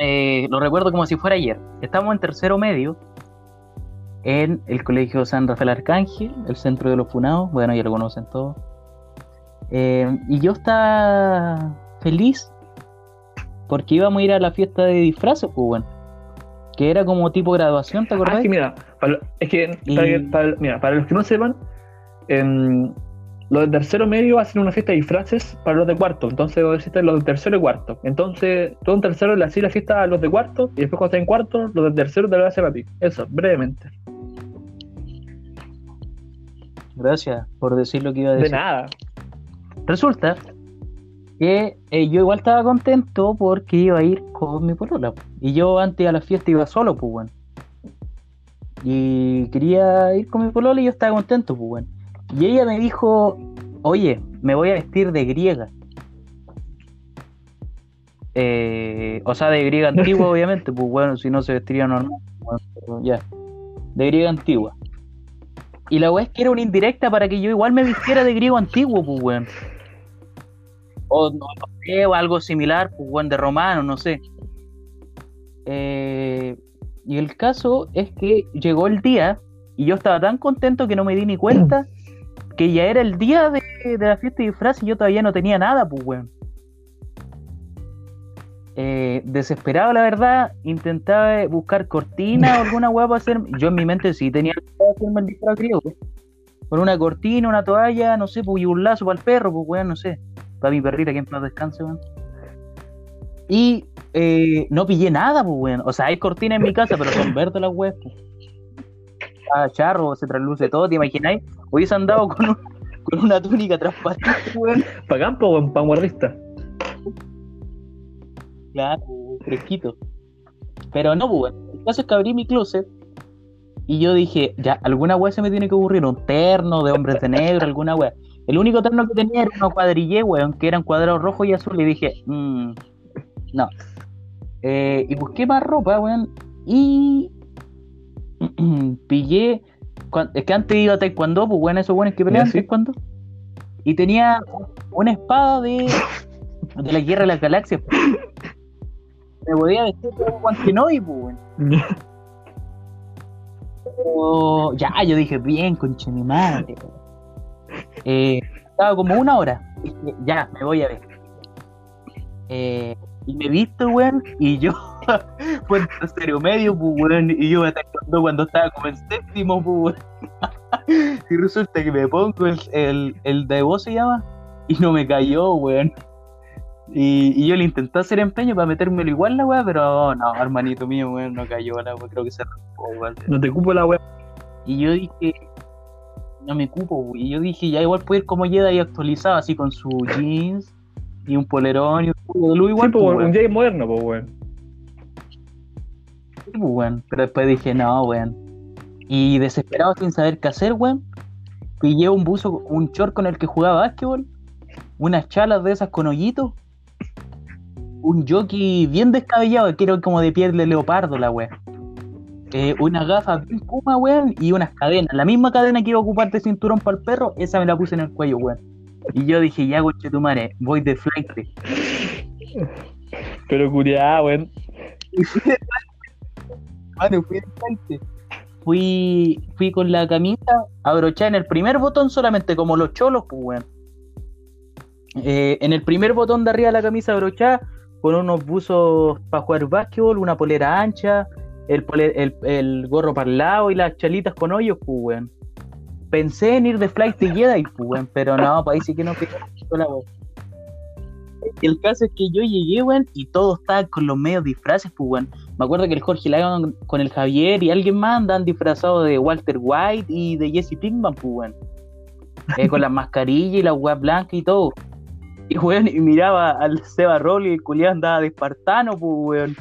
Eh, lo recuerdo como si fuera ayer. Estamos en tercero medio en el Colegio San Rafael Arcángel, el centro de los funados, bueno, ya lo conocen todos. Eh, y yo estaba feliz porque íbamos a ir a la fiesta de disfraces, pues bueno. Que era como tipo graduación, ¿te acordás? Ah, es que mira, para, es que, Y- para, mira, para los que no sepan, em, los de tercero medio hacen una fiesta de disfraces para los de cuarto. Entonces existen los de tercero y cuarto. Entonces, todo un tercero le hacía la fiesta a los de cuarto y después cuando estén en cuarto, los de tercero te lo hacen a ti. Eso, brevemente. Gracias por decir lo que iba a De decir. nada. Resulta que eh, yo igual estaba contento porque iba a ir con mi polola. po. Y yo antes a la fiesta iba solo, pues bueno. Y quería ir con mi polola y yo estaba contento, pues bueno. Y ella me dijo, oye, me voy a vestir de griega. Eh, o sea, de griega <laughs> antigua, obviamente, pues bueno, si no se vestiría normal. bueno, ya. De griega antigua. Y la weá es que era una indirecta para que yo igual me vistiera de griego antiguo, pues weón. O no, sé, o algo similar, pues weón, de romano, no sé. Eh, y el caso es que llegó el día y yo estaba tan contento que no me di ni cuenta <clears throat> que ya era el día de, de la fiesta de disfraz y yo todavía no tenía nada, pues weón. Eh, desesperado, la verdad, intentaba buscar cortina o alguna weá para hacer. Yo en mi mente sí tenía que hacerme el disfraz griego, pues. Con una cortina, una toalla, no sé, pues, y un lazo para el perro, pues weón, no sé. Para mi perrita que en paz descanse, weón. Y eh, no pillé nada, pues weón. O sea, hay cortinas en mi casa, pero son verdes las weas, pues. Ah, charro, se trasluce todo, ¿te imagináis? Hubiese andado con, un- con una túnica transparente, weón. Para campo o para guardista. Claro, fresquito. Pero no, pues, weón. El caso es que abrí mi closet y yo dije, ya, alguna weá se me tiene que ocurrir, un terno de hombres de negro, alguna weá. El único terno que tenía era unos cuadrillé, weón, que eran cuadrados rojos y azul. Y dije, "Mm, no. Eh, y busqué más ropa, weón, y <clears throat> pillé. Es que antes iba a Taekwondo, pues, weón, esos weones que pelean sí. Taekwondo. Y tenía una espada de, de la guerra de las galaxias. pues. Me podía vestir como Juan Kenobi, pues, weón. <laughs> Pero ya, yo dije, bien, conche mi madre. Eh, estaba como una hora. Dije, ya, me voy a ver. Eh, y me he visto, weón, y yo <laughs> fue en tercero medio, pues, weón, y yo me atacando cuando estaba como en séptimo, pues, weón. <laughs> y resulta que me pongo el, el, el de voz se llama, y no me cayó, weón. Y, y yo le intenté hacer empeño para metérmelo igual la weá, pero no, hermanito mío, weón, no cayó la weá, creo que se arrancó, weón. No te cupo la wea. Y yo dije, no me cupo, güey. Y yo dije, ya igual puede ir como Jedi actualizado, así con su jeans y un polerón y un culo de luz igual, Sí, pues, un. Jay moderno, pues, weón. Sí, pues, weón. Pero después dije, no, weón. Y desesperado sin saber qué hacer, weón, pillé un buzo, un short con el que jugaba básquetbol, unas chalas de esas con hoyitos, un jockey bien descabellado, que era como de piel de leopardo la weón. Eh, unas gafas bien puma, weón, y unas cadenas. La misma cadena que iba a ocupar de cinturón para el perro, esa me la puse en el cuello, weón. Y yo dije, ya, coche tu madre, voy de flight. Pero curiada, weón. Y fui de Mano, fui de flight. Fui, fui con la camisa abrochada en el primer botón solamente, como los cholos, pues, weón. Eh, en el primer botón de arriba de la camisa abrochada, con unos buzos para jugar básquetbol, una polera ancha, el, el, el gorro para el lado y las chalitas con hoyos, pues, weón. Pensé en ir de flight de Jedi, pues, weón, pero no, para ahí sí que no la weón. El caso es que yo llegué, weón, y todos estaban con los medios disfraces, pues, weón. Me acuerdo que el Jorge Lagan con el Javier y alguien más andaban disfrazados de Walter White y de Jesse Pinkman, pues, weón. Eh, con las mascarillas y las weas blancas y todo. Y, weón, y miraba al Seba Roll y el culiado andaba de espartano, pues, weón.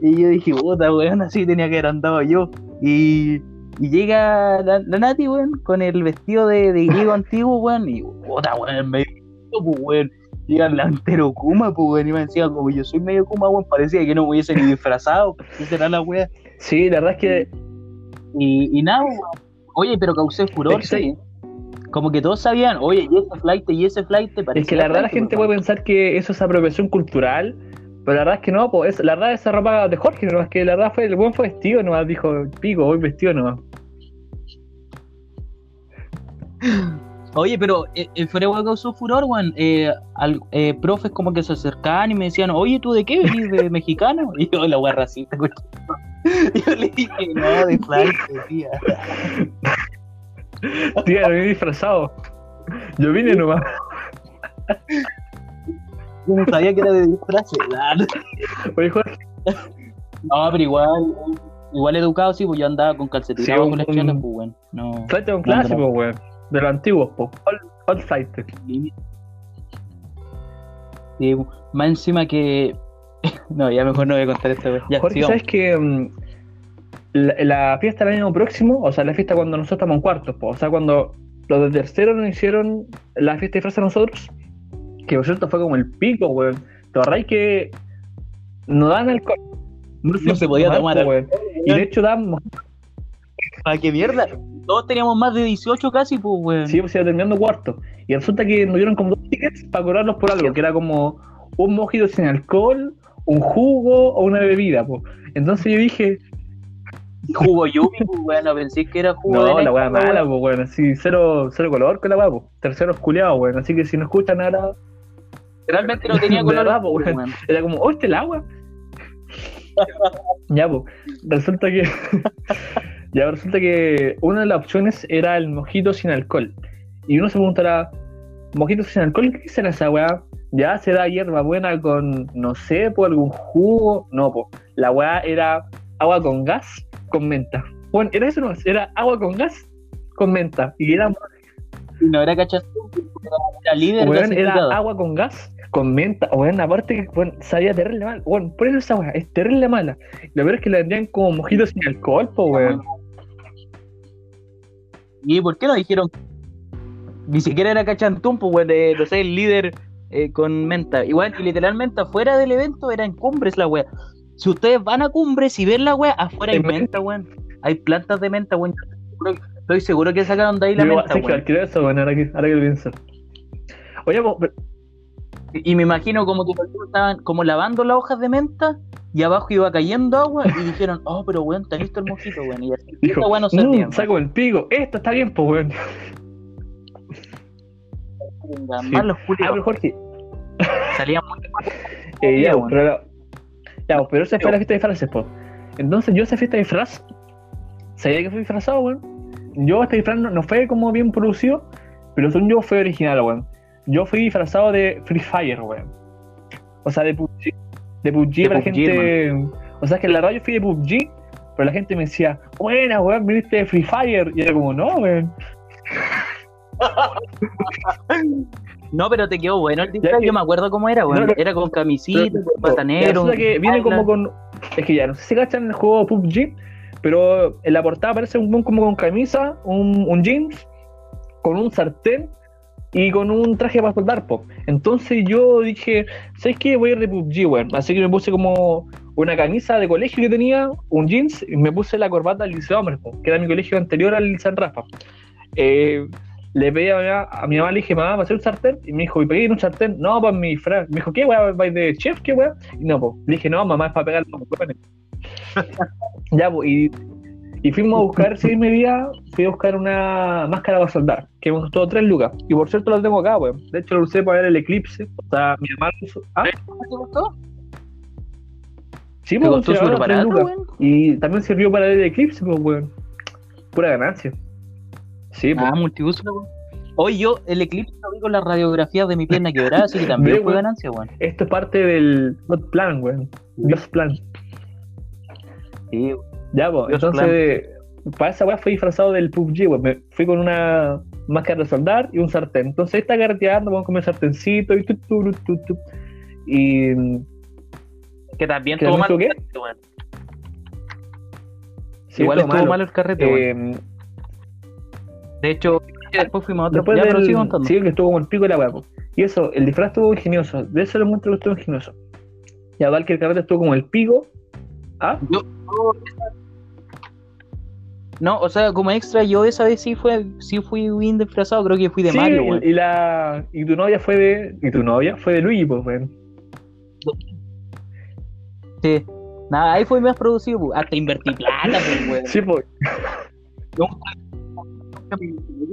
Y yo dije, puta, weón, así tenía que haber andado yo. Y, y llega la, la Nati, weón, con el vestido de, de griego <laughs> antiguo, weón, y puta, weón, me pues, weón. Llega el delantero Kuma, pues, weón, y me decía, como yo soy medio Kuma, weón, parecía que no me hubiese ni disfrazado, <laughs> pues, ¿qué será la wea? Sí, la verdad es que Y, y nada, weón. Oye, pero causé furor, Es que sí. Como que todos sabían, oye, y ese flight, y ese flight, parece. Es que la verdad la gente puede pensar que eso es apropiación cultural, Pero la verdad es que no, pues, la verdad esa ropa de Jorge, no es que la verdad fue, el buen fue vestido nomás, dijo, pico, voy vestido nomás. <gasps> Oye, pero eh, el Fuego causó furor, weón. Eh, al, eh, profes como que se acercaban y me decían, oye, ¿tú de qué venís? ¿De mexicano? <laughs> Y yo, la weá racista, güey. <laughs> Yo le dije, no, de Francia, tía. Tía, vine disfrazado. Yo vine nomás. <laughs> Yo no sabía que era de disfraz. claro. <laughs> Oye, Jorge, No, pero igual, igual educado, sí, pues yo andaba con calcetines Sí, con un- pues, weón. No. tráete un clásico, weón. De los antiguos, po. All, all fighter. Sí, más encima que. <laughs> No, ya mejor no voy a contar esto, weón. Ya, Jorge, sigamos. ¿sabes que mm, la, la fiesta del año próximo, o sea, la fiesta cuando nosotros estamos en cuartos, po, o sea, cuando los de tercero nos hicieron la fiesta de disfraz a nosotros, que por cierto fue como el pico, weón. ¿Te acordáis que no dan alcohol? No se podía tomar po, weón. Y de hecho damos, ¿Para qué mierda? Todos teníamos más de 18 casi, pues, weón. sí, pues iba terminando cuarto. Y resulta que nos dieron como dos tickets para cobrarlos por algo, que era como un mojito sin alcohol, un jugo o una bebida, po. Entonces yo dije, Jugo Yumi, pues, weón. No pensé que era jugo de No, la néctar, weá mala, pues, weón. Así, cero, cero color con la weá, pues. Terceros culiados, weón. Así que si no escuchan nada, Realmente no <laughs> tenía color. verdad, weón. weón. era como, oh, este el agua. <laughs> ya, pues. Resulta que. <laughs> ya, resulta que una de las opciones era el mojito sin alcohol. Y uno se preguntará, ¿mojito sin alcohol? ¿Qué será esa weá? Ya se da hierba buena con, no sé, por algún jugo. No, pues. La weá era agua con gas con menta. Bueno, era eso no, era agua con gas con menta. Y era No era cachazón, era líder clasificado. era agua con gas, con menta, weón, aparte que sabía terrible mal, weón, por eso esa weá, es terrible mala. Lo peor es que la vendían como mojitos sin alcohol, po weón. ¿Y por qué no dijeron? Ni siquiera era cachantún, pues, weón, de, no sé, el líder eh, con menta. Igual, y literalmente afuera del evento era en cumbres la wea. Si ustedes van a cumbres y ven la wea, afuera hay En menta, weón. Hay plantas de menta, weón. Estoy seguro que sacaron de ahí la Yo, menta, weón. creo eso, weón, ahora que, ahora que pienso. Oye, pero- Y me imagino como que estaban como lavando las hojas de menta y abajo iba cayendo agua y dijeron, oh, pero weón, está listo el mojito, weón. Y así, dijo, esta weá no "Mm, servía, weón. saco el pico, esto está bien, po weón. Sí. los Ah, pero Jorge, Salían <laughs> muy eh, ya, weón. pero, ya, po, pero esa fue la fiesta de disfraces, po. Entonces yo esa fiesta de disfraz, sabía que fue disfrazado, weón. Yo este disfraz no, no fue como bien producido, pero según yo fue original, weón. Yo fui disfrazado de Free Fire, weón. O sea, de PUBG. De PUBG De para PUBG, gente. O sea, es que en la radio fui de PUBG, pero la gente me decía, buena, weón, viniste de Free Fire. Y era como, no, weón. <laughs> No, pero te quedó bueno el disfraz. que- Yo me acuerdo cómo era, weón. No, no. Era con camisita, Pero- con patanero. Que viene como con. Es que ya, no sé si cachan el juego PUBG, pero en la portada aparece un weón como con camisa, un, un jeans, con un sartén y con un traje para soldar, pop. Entonces yo dije, ¿sabes qué? Voy a ir de PUBG, weón. Así que me puse como una camisa de colegio que tenía, un jeans, y me puse la corbata del Liceo Hombres, po, que era mi colegio anterior al San Rafa. Eh, le pedí a mi, mamá, a mi mamá, le dije, mamá, ¿va a hacer un sartén? Y me dijo, ¿y pegué un sartén? No, para mi disfraz. Me dijo, ¿qué, weón? ¿Vais de chef? ¿Qué, weón? Y no, pues. Le dije, no, mamá, es para pegar los <laughs> ya, pues, y, y fuimos a buscar, ese mismo día, fui a buscar una máscara para soldar, que me costó 3 lucas. Y por cierto la tengo acá, weón. De hecho, lo usé para ver el eclipse. O sea, mi usó. ¿Ah? ¿Te gustó? Sí, ¿Te costó sí, súper ahora, tres barato, weón? Y también sirvió para ver el eclipse, pues, weón. Pura ganancia. Sí, pues. Ah, multiuso, weón. Hoy yo el eclipse lo vi con las radiografías de mi pierna quebrada, así que también <laughs> fue weón. ganancia, weón. Esto es parte del God Plan, weón. Dios Plan. Sí, Ya, pues, entonces, para esa weá fui disfrazado del PUBG, weón. Me fui con una máscara de soldar y un sartén. Entonces, ahí está carreteando, vamos a comer sartencito y tu, tu, tu, tu. Y. que también ¿Que tuvo también mal el carrete, weón. sí, Igual estuvo malo el carrete, weón. De hecho, después fuimos a otro. después ya, del, sigo contando. sí, que estuvo como el pico de la weá. Y eso, el disfraz estuvo ingenioso. De eso le muestro que estuvo ingenioso. Y igual que el carrete estuvo como el pico. ¿Ah? Yo- No, o sea, como extra, yo esa vez sí fue, sí fui bien disfrazado, creo que fui de sí, Mario, y- weón. y, la y tu novia fue de y tu novia fue de Luigi pues weón. Sí. Nada, ahí fue más producido, pues. Hasta invertí plata, pues, weón. Sí, pues. Yo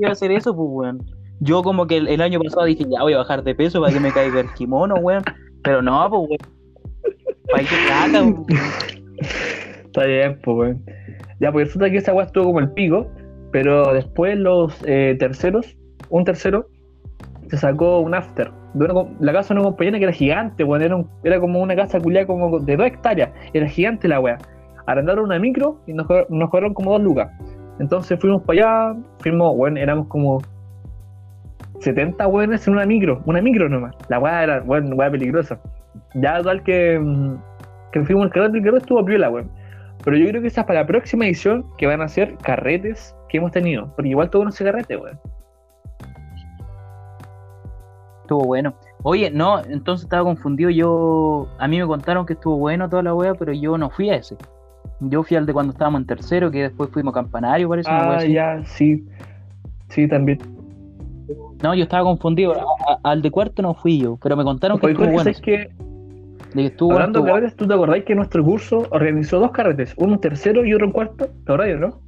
a hacer eso, pues, weón. Yo como que el, el año pasado dije, ya voy a bajar de peso para que me caiga el kimono, weón. Pero no, pues, weón. Para que plata, weón. Está bien, pues, weón. Ya, pues resulta que esa weá estuvo como el pico, pero después los eh, terceros, un tercero, se sacó un after. De la casa de una compañera que era gigante, weón. Era, era como una casa culiada como de dos hectáreas. Era gigante la weá. Arrendaron una micro y nos, nos cobraron como dos lucas. Entonces fuimos para allá, fuimos, weón, éramos como 70 weones en una micro, una micro nomás. La weá era, weón, weá peligrosa. Ya tal que, mm, que fuimos al carrete, el carrete estuvo piola, weón. Pero yo creo que esa es para la próxima edición que van a ser carretes que hemos tenido. Porque igual todo no se carrete, weón. Estuvo bueno. Oye, no, entonces estaba confundido. Yo, a mí me contaron que estuvo bueno toda la wea, pero yo no fui a ese. Yo fui al de cuando estábamos en tercero, que después fuimos a campanario, parece Ah, ya, sí. Sí, también. No, yo estaba confundido. A- a- al de cuarto no fui yo, pero me contaron que Oye, estuvo bueno. ¿sabes qué? De que bueno, Hablando de estuvo bueno. carretes, ¿tú te acordás que nuestro curso organizó dos carretes? Uno en tercero y otro en cuarto. ¿Te acordás, no?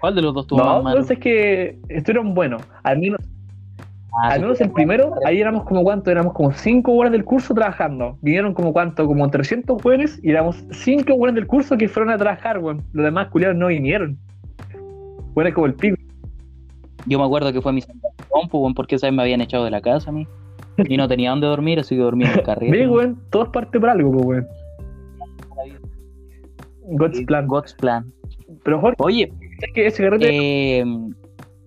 ¿Cuál de los dos estuvo No, más malo? es que estuvieron buenos. Al menos, Ah, al menos sí, el primero, ahí éramos como cuánto, éramos como 5 horas del curso trabajando. Vinieron como cuánto, como 300 jóvenes y éramos 5 horas del curso que fueron a trabajar, weón. Los demás culiados no vinieron. Bueno, como el pico. Yo me acuerdo que fue mi compu, weón, porque sabes me habían echado de la casa a mí. Y no tenía dónde dormir, así que dormí en el carril. Ve, weón, todo es parte por algo, weón. God's plan. God's plan. Pero Jorge, Oye, ¿sabes que ese carrete eh,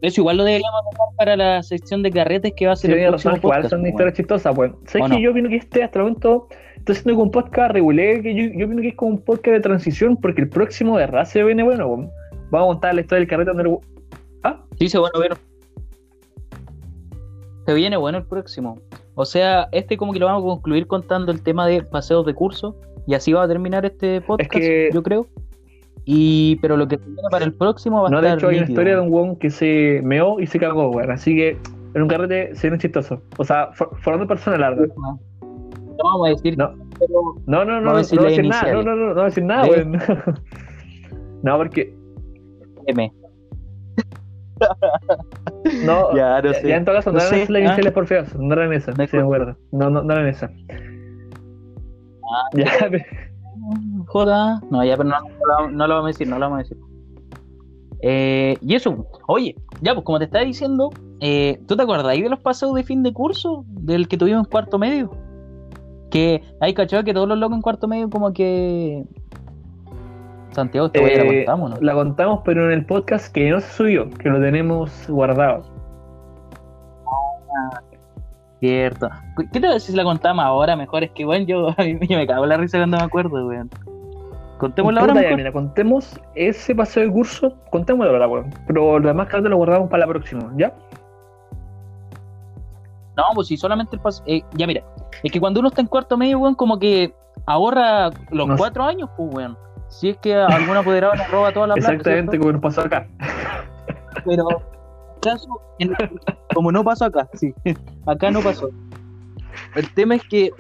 eso igual lo deberíamos dejar para la sección de carretes que va a Sí, ser el tenía próximo razón, igual son pues, historias chistosas, pues. ¿Sabes ¿O que no? yo opino que este hasta el momento estoy haciendo un podcast regulé, que yo, yo opino que es como un podcast de transición, porque el próximo de verdad se viene bueno, pues. Vamos a contar la historia del carrete donde el- ¿Ah? Sí, se bueno ver. Se viene bueno el próximo. O sea, este como que lo vamos a concluir contando el tema de paseos de curso. Y así va a terminar este podcast, que- yo creo. Y pero lo que viene para el próximo va a No, de estar hecho hay una historia de un weón que se meó y se cagó, weón. Así que en un carrete se viene chistoso. O sea, for- formando personas largas. No vamos a decir, No. pero No, no, no, no, no decir decir nada, no, no, no, no decir nada, weón. <laughs> No, porque. M. <laughs> No, Ya, no ya, sé. ya en todo caso, no, No eran sé, ah. por feos, no eran esas, Me sí me acuerdo. No, no, no eran esas. Ah. Ya, <laughs> Joda. No, ya, pero no, no, lo- no lo vamos a decir, no lo vamos a decir. Eh, y eso, oye, ya, pues como te estaba diciendo, eh, ¿tú te acuerdas ahí de los paseos de fin de curso del que tuvimos en cuarto medio? Que hay cachado que todos los locos en cuarto medio, como que. Santiago, esta wea la Eh, contamos, ¿no? la contamos, pero en el podcast que no se subió, que lo tenemos guardado. Cierto. ¿Qué te decir si la contamos ahora? Mejor es que, bueno, yo, <laughs> a mí me cago en la risa cuando me acuerdo, weón. Contémosla ahora, mejor. mira, contemos ese paseo de curso, contémoslo ahora, weón. Pero los demás cartas lo guardamos para la próxima, ¿ya? No, pues si solamente el paso. eh, ya mira, es que cuando uno está en cuarto medio, weón, como que ahorra los No sé. cuatro años, pues, weón. Si es que algún apoderado le roba toda la plata. Exactamente ¿cierto? como nos pasó acá. Pero, caso, en- como no pasó acá, sí. Acá no pasó. El tema es que.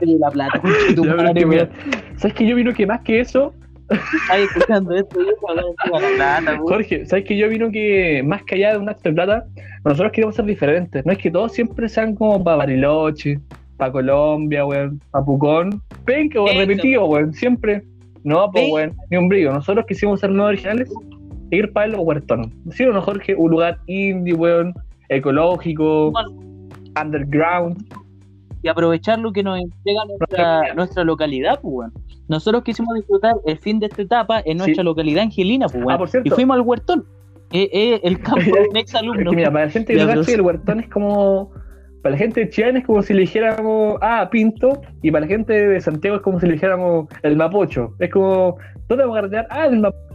la plata, <laughs> tu Ya, madre, que. ¿Sabes que yo vino que más que eso? Estás escuchando esto y eso, weón, toda la plata. Jorge, ¿sabes que yo vino que más que allá de un acto de plata, nosotros queremos ser diferentes? No es que todos siempre sean como para Bariloche, para Colombia, weón, para Pucón. Weón, Eso. repetido, weón, siempre. No, pues, weón, ni un brillo. Nosotros quisimos ser no originales e ir para los huertones. ¿Sí o no, Jorge? Un lugar indie, weón, ecológico, underground. y aprovechar lo que nos entrega nuestra, nuestra localidad, pues, weón. Nosotros quisimos disfrutar el fin de esta etapa en nuestra Sí. localidad angelina, pues, weón. Ah, por cierto. y fuimos al huertón. Eh, eh, el campo <laughs> de un ex alumno. mira, para la gente que no el huertón es como. Para la gente de Chillán es como si le dijéramos, ah, Pinto, y para la gente de Santiago es como si le dijéramos el Mapocho. Es como, ¿dónde vamos a carretear? Ah, el Mapocho.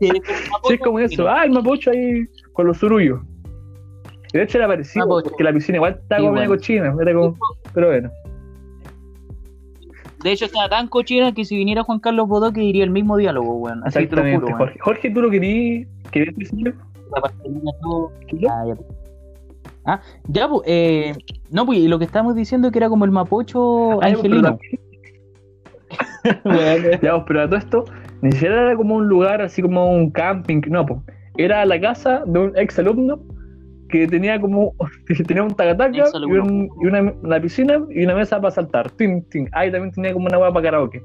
Sí, <laughs> es como eso, ah, el Mapocho ahí con los surullos. De hecho era parecido, Mapocho. porque la piscina igual estaba como bueno. cochina, era como, pero bueno. De hecho, estaba tan cochina que si viniera Juan Carlos Bodoque diría el mismo diálogo, weón. Así te lo juro. Jorge. Jorge, ¿tú lo querías, querías decir? La. Ah, ya. Ah, ya, pues, eh, no, pues, y lo que estábamos diciendo que era como el mapocho Ay, pero angelino. Bueno, <laughs> Ya, pues, pero a todo esto, ni siquiera era como un lugar así como un camping, no, pues. Era la casa de un ex alumno que tenía como que <laughs> tenía un tagataca y, un- y una, una piscina y una mesa para saltar. Tin, tin. Ahí también tenía como una hueá para karaoke.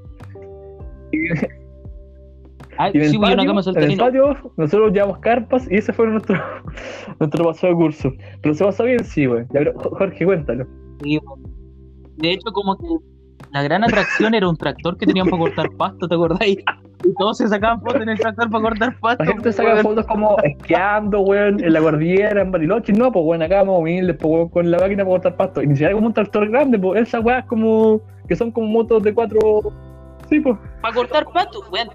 Ah, Y en el, sí, pues, patio, cama en el saltarina. patio nosotros llevamos carpas y ese fue nuestro, <laughs> nuestro paso de curso. Pero se pasó bien, sí, güey. Jorge, cuéntalo. Sí. De hecho, como que la gran atracción era un tractor que tenían para cortar pasto, ¿te acordáis? Y todos se sacaban fotos en el tractor para cortar pasto. La gente pues, saca fotos como esquiando, weón, en la cordillera, en Bariloche. No, pues, weón, acá vamos humildes, pues, weón, con la máquina para cortar pasto. Y ni siquiera como un tractor grande, pues, esas weas como que son como motos de cuatro. Sí, pues. para cortar pasto, weón.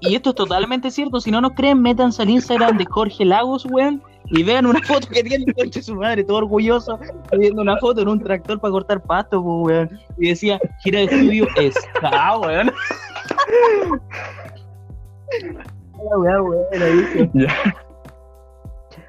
Y esto es totalmente cierto. Si no nos creen, métanse al Instagram de Jorge Lagos, weón. Y vean una foto que tiene coche su madre, todo orgulloso, viendo una foto en un tractor para cortar pasto, pues, weón. Y decía, gira de estudio es. Ah, weón. <laughs> Weón, weón. Ya.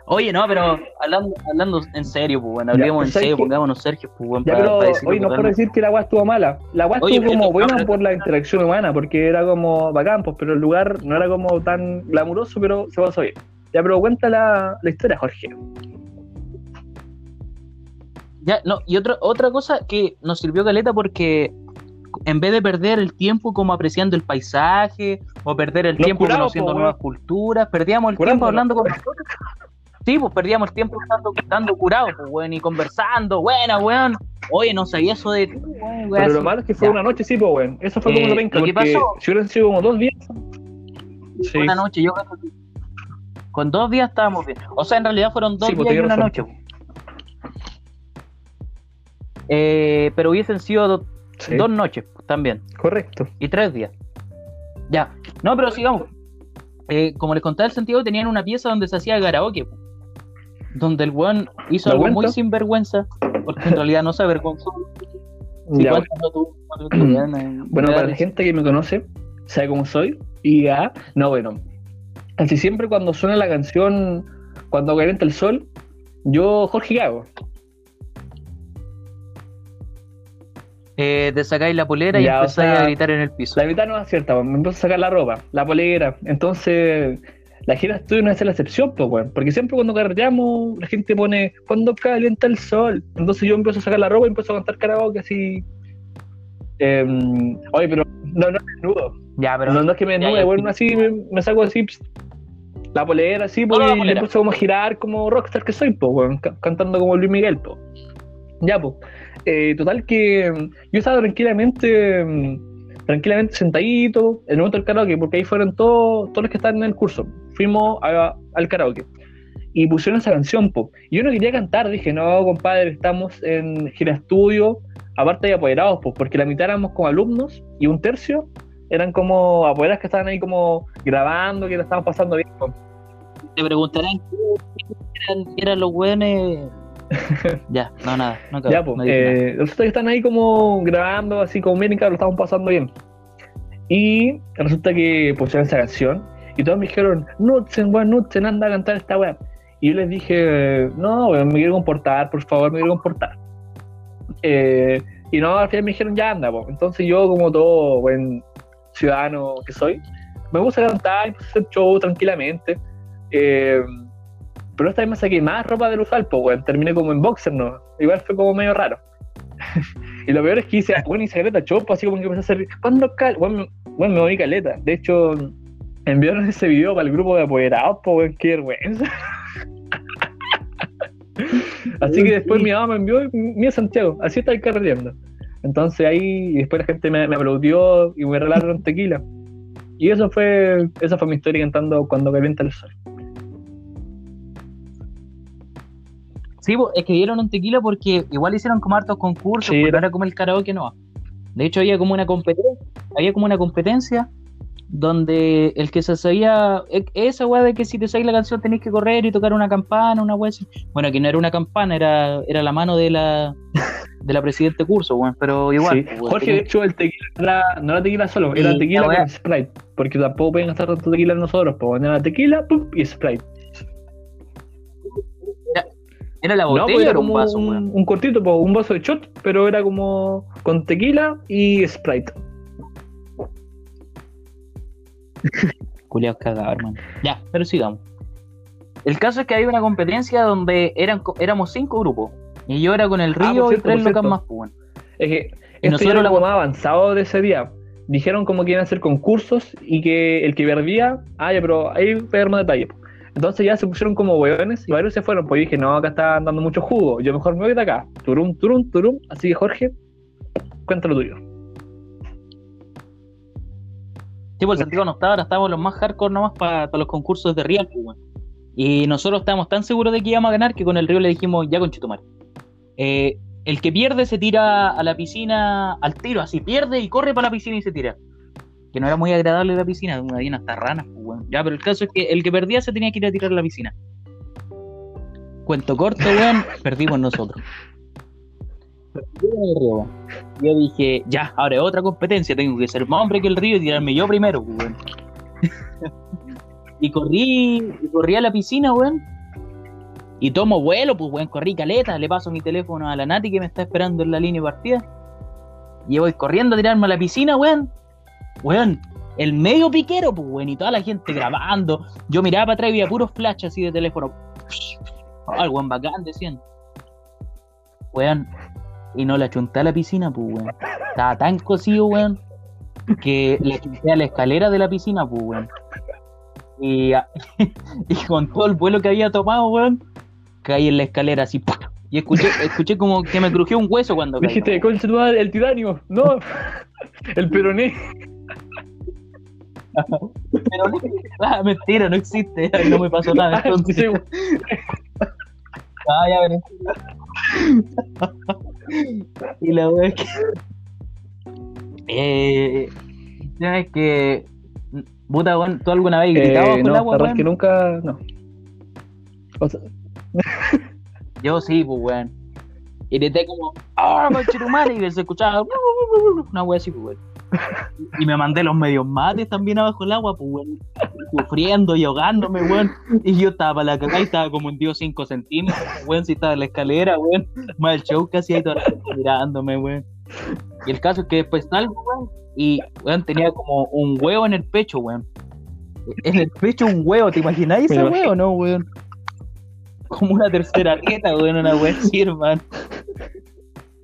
Oye, no, pero hablando, hablando en serio, pues, bueno, hablemos en ¿sabes serio, qué? pongámonos Sergio, pues, bueno, Ya, para, pero para hoy no puedo decir que la agua estuvo mala. La agua estuvo como buena pero- por la interacción humana, porque era como bacán, pues, pero el lugar no era como tan glamuroso, pero se pasó bien. Ya, pero cuenta la, la historia, Jorge. Ya, no, y otra, otra cosa que nos sirvió Caleta porque en vez de perder el tiempo como apreciando el paisaje o perder el tiempo conociendo po, nuevas culturas, perdíamos el tiempo hablando con nosotros. <laughs> Sí, pues perdíamos el tiempo estando, estando curados, pues, weón, y conversando, buena, weón. Oye, no sabía eso de ti, weón, weón, Pero lo malo es que fue Ya. una noche, sí, pues, weón. Eso fue como Eh, lo penca, porque pasó- si hubieran sido como dos días. Sí. Una noche, yo creo que con dos días estábamos bien. O sea, en realidad fueron dos Sí, pues, días y una razón. noche. Eh, pero hubiesen sido do- Sí, dos noches también. Correcto. y tres días. Ya. No, pero sigamos. Eh, como les contaba el sentido, tenían una pieza donde se hacía karaoke. Donde el weón hizo ¿Lo algo cuento? muy sinvergüenza. Porque en realidad no se avergonzó. Ya, <clears throat> Bueno, para la gente que me conoce, sabe cómo soy. Y ya, no, bueno. Casi siempre cuando suena la canción Cuando calienta el sol, yo, Jorge, ¿qué hago? Eh, te sacáis la polera y o empezáis sea, a gritar en el piso. La mitad no es acierta, pues, me empiezo a sacar la ropa, la polera. Entonces, la gira estudio no es la excepción, pues, weón. Porque siempre cuando carreteamos, la gente pone cuando calienta el sol. Entonces yo empiezo a sacar la ropa y empiezo a cantar karaoke así. Em, oye, pero no, no es desnudo. Ya, pero. no, no es que me desnude, ya, bueno, sí. así me, me saco así la polera, así, pues, Solo la y empiezo como a girar como rockstar que soy, pues, weón, ca- cantando como Luis Miguel, pues. Ya, pues. Eh, total que mm, yo estaba tranquilamente, mm, tranquilamente sentadito en el momento del karaoke, porque ahí fueron todos, todos los que estaban en el curso. Fuimos al karaoke. Y pusieron esa canción, po. Y yo no quería cantar, dije, no, compadre, estamos en gira estudio, aparte de apoderados, pues, porque la mitad éramos como alumnos y un tercio eran como apoderados que estaban ahí como grabando, que la estaban pasando bien. po. Te preguntarán qué eran, eran los weones. <laughs> ya, no, nada. No, cabrón, Ya, pues, no eh, resulta que están ahí como grabando, así como y claro, lo estamos pasando bien. Y resulta que pusieron esa canción y todos me dijeron, Nutzen, weón, Nutzen, anda a cantar esta weá. Y yo les dije, no, weón, me quiero comportar, por favor, me quiero comportar. Eh, y no, al final me dijeron, ya anda, pues. Entonces yo, como todo buen ciudadano que soy, me puse a cantar, empecé a hacer show tranquilamente. Eh, pero esta vez me saqué más ropa del usual, pues, weón. Terminé como en boxer, ¿no? Igual fue como medio raro. <laughs> y lo peor es que hice, bueno, hice caleta pues, así como que empecé a hacer, ¿cuándo cal? Bueno, me, bueno, me moví caleta. De hecho, enviaron ese video para el grupo de apoderados, pues, weón, qué vergüenza. <laughs> así que después mi mamá me envió, y mira Santiago, así está el carreteando. Entonces ahí, y después la gente me, me aplaudió y me regalaron tequila. Y eso fue, esa fue mi historia cantando cuando calienta el sol. Sí, es que dieron un tequila porque igual hicieron como hartos concursos, Sí, porque era- como el karaoke, no. De hecho, había como una competencia, había como una competencia donde el que se sabía, e- esa weá de que si te sabes la canción tenés que correr y tocar una campana, una weá así. Bueno, que no era una campana, era, era la mano de la de la presidente curso, weón, pero igual. Sí. Jorge, de hecho, el tequila no era tequila solo, Y era la tequila con Sprite. Porque tampoco pueden gastar tanto tequila nosotros, pues era tequila pum, y Sprite. ¿Era la No, botella pues o era un vaso, un, un cortito, pues, un vaso de shot, pero era como con tequila y Sprite. <laughs> Culeados cagados, hermano. Ya, pero sigamos. El caso es que hay una competencia donde eran, éramos cinco grupos. Y yo era con el Ah, por Río y cierto, tres locas más, pues. Es que Y esto nosotros era como más avanzado de ese día. Dijeron como que iban a hacer concursos y que el que perdía, ah, ya, pero ahí más detalles. Entonces ya se pusieron como hueones y varios se fueron. Pues dije, no, acá están dando mucho jugo. Yo mejor me voy de acá. Turum, turum, turum. Así que Jorge, cuéntalo tuyo. Sí, pues el Santiago no estaba, ahora estábamos los más hardcore nomás para los concursos de Real, pues, weón. Y nosotros estábamos tan seguros de que íbamos a ganar que con el Río le dijimos, ya con Chitumar. Eh, el que pierde se tira a la piscina al tiro, así pierde y corre para la piscina y se tira. Que no era muy agradable la piscina, había hasta ranas, pues, weón. Ya, pero el caso es que el que perdía se tenía que ir a tirar a la piscina. Cuento corto, weón, <laughs> perdimos nosotros. Yo dije, ya, ahora es otra competencia, tengo que ser más hombre que el río y tirarme yo primero, pues, weón. <laughs> y corrí, y corrí a la piscina, weón. Y tomo vuelo, pues, weón, corrí caleta, le paso mi teléfono a la Nati que me está esperando en la línea de partida. Y voy corriendo a tirarme a la piscina, weón. Weón, el medio piquero, pues, weón, y toda la gente grabando. Yo miraba para atrás y veía puros flash así de teléfono. Al weón bacán, decían. Weón, y no la chunté a la piscina, pues, weón. Estaba tan cocido, weón, que le chunté a la escalera de la piscina, pues, weón. Y, <laughs> y con todo el vuelo que había tomado, weón, caí en la escalera así, y escuché, escuché como que me crujió un hueso cuando. Dijiste, concha el titanio. No, <laughs> el peroné. Pero no- ah, mentira, no existe, no me pasó nada. Entonces, ah, ya veré. y la wea es que. Eh, es que. Puta, weón, ¿tú alguna vez gritado Eh, bajo no, agua, weón? que nunca. No. O sea, Yo sí, pues, weón. Y grité como, ¡ah, madre! Y se escuchaba <laughs> una wea así, pues, weón. Y me mandé los medios mates también abajo el agua, pues, weón. Sufriendo y ahogándome, weón. Y yo estaba para la cagada y estaba como un dios 5 centímetros, weón. Si estaba en la escalera, weón. Más el show casi ahí toda la gente mirándome, weón. Y el caso es que después salgo, weón. Y, weón, tenía como un huevo en el pecho, weón. En el pecho un huevo, ¿te imagináis ese huevo, no, weón? Como una tercera dieta, weón, una wea así, hermano.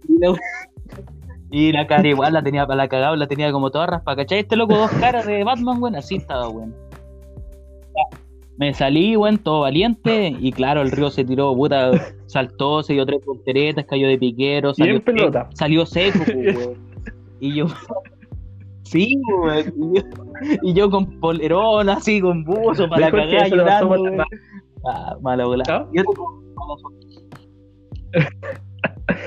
Y la, y la cara igual la tenía para la cagada, la tenía como toda raspa, ¿cachai? Este loco dos caras de Batman, weón, así estaba, weón. Me salí, weón, todo valiente, y claro, el río se tiró, puta, saltó, se dio tres volteretas, cayó de piquero, salió, pelota. salió seco, <laughs> pues, weón. Y yo, sí, weón, y yo, y yo con polerón, así, con buzo, para la cagada, llorando, weón. Ah, mala. ¿Ah? Yo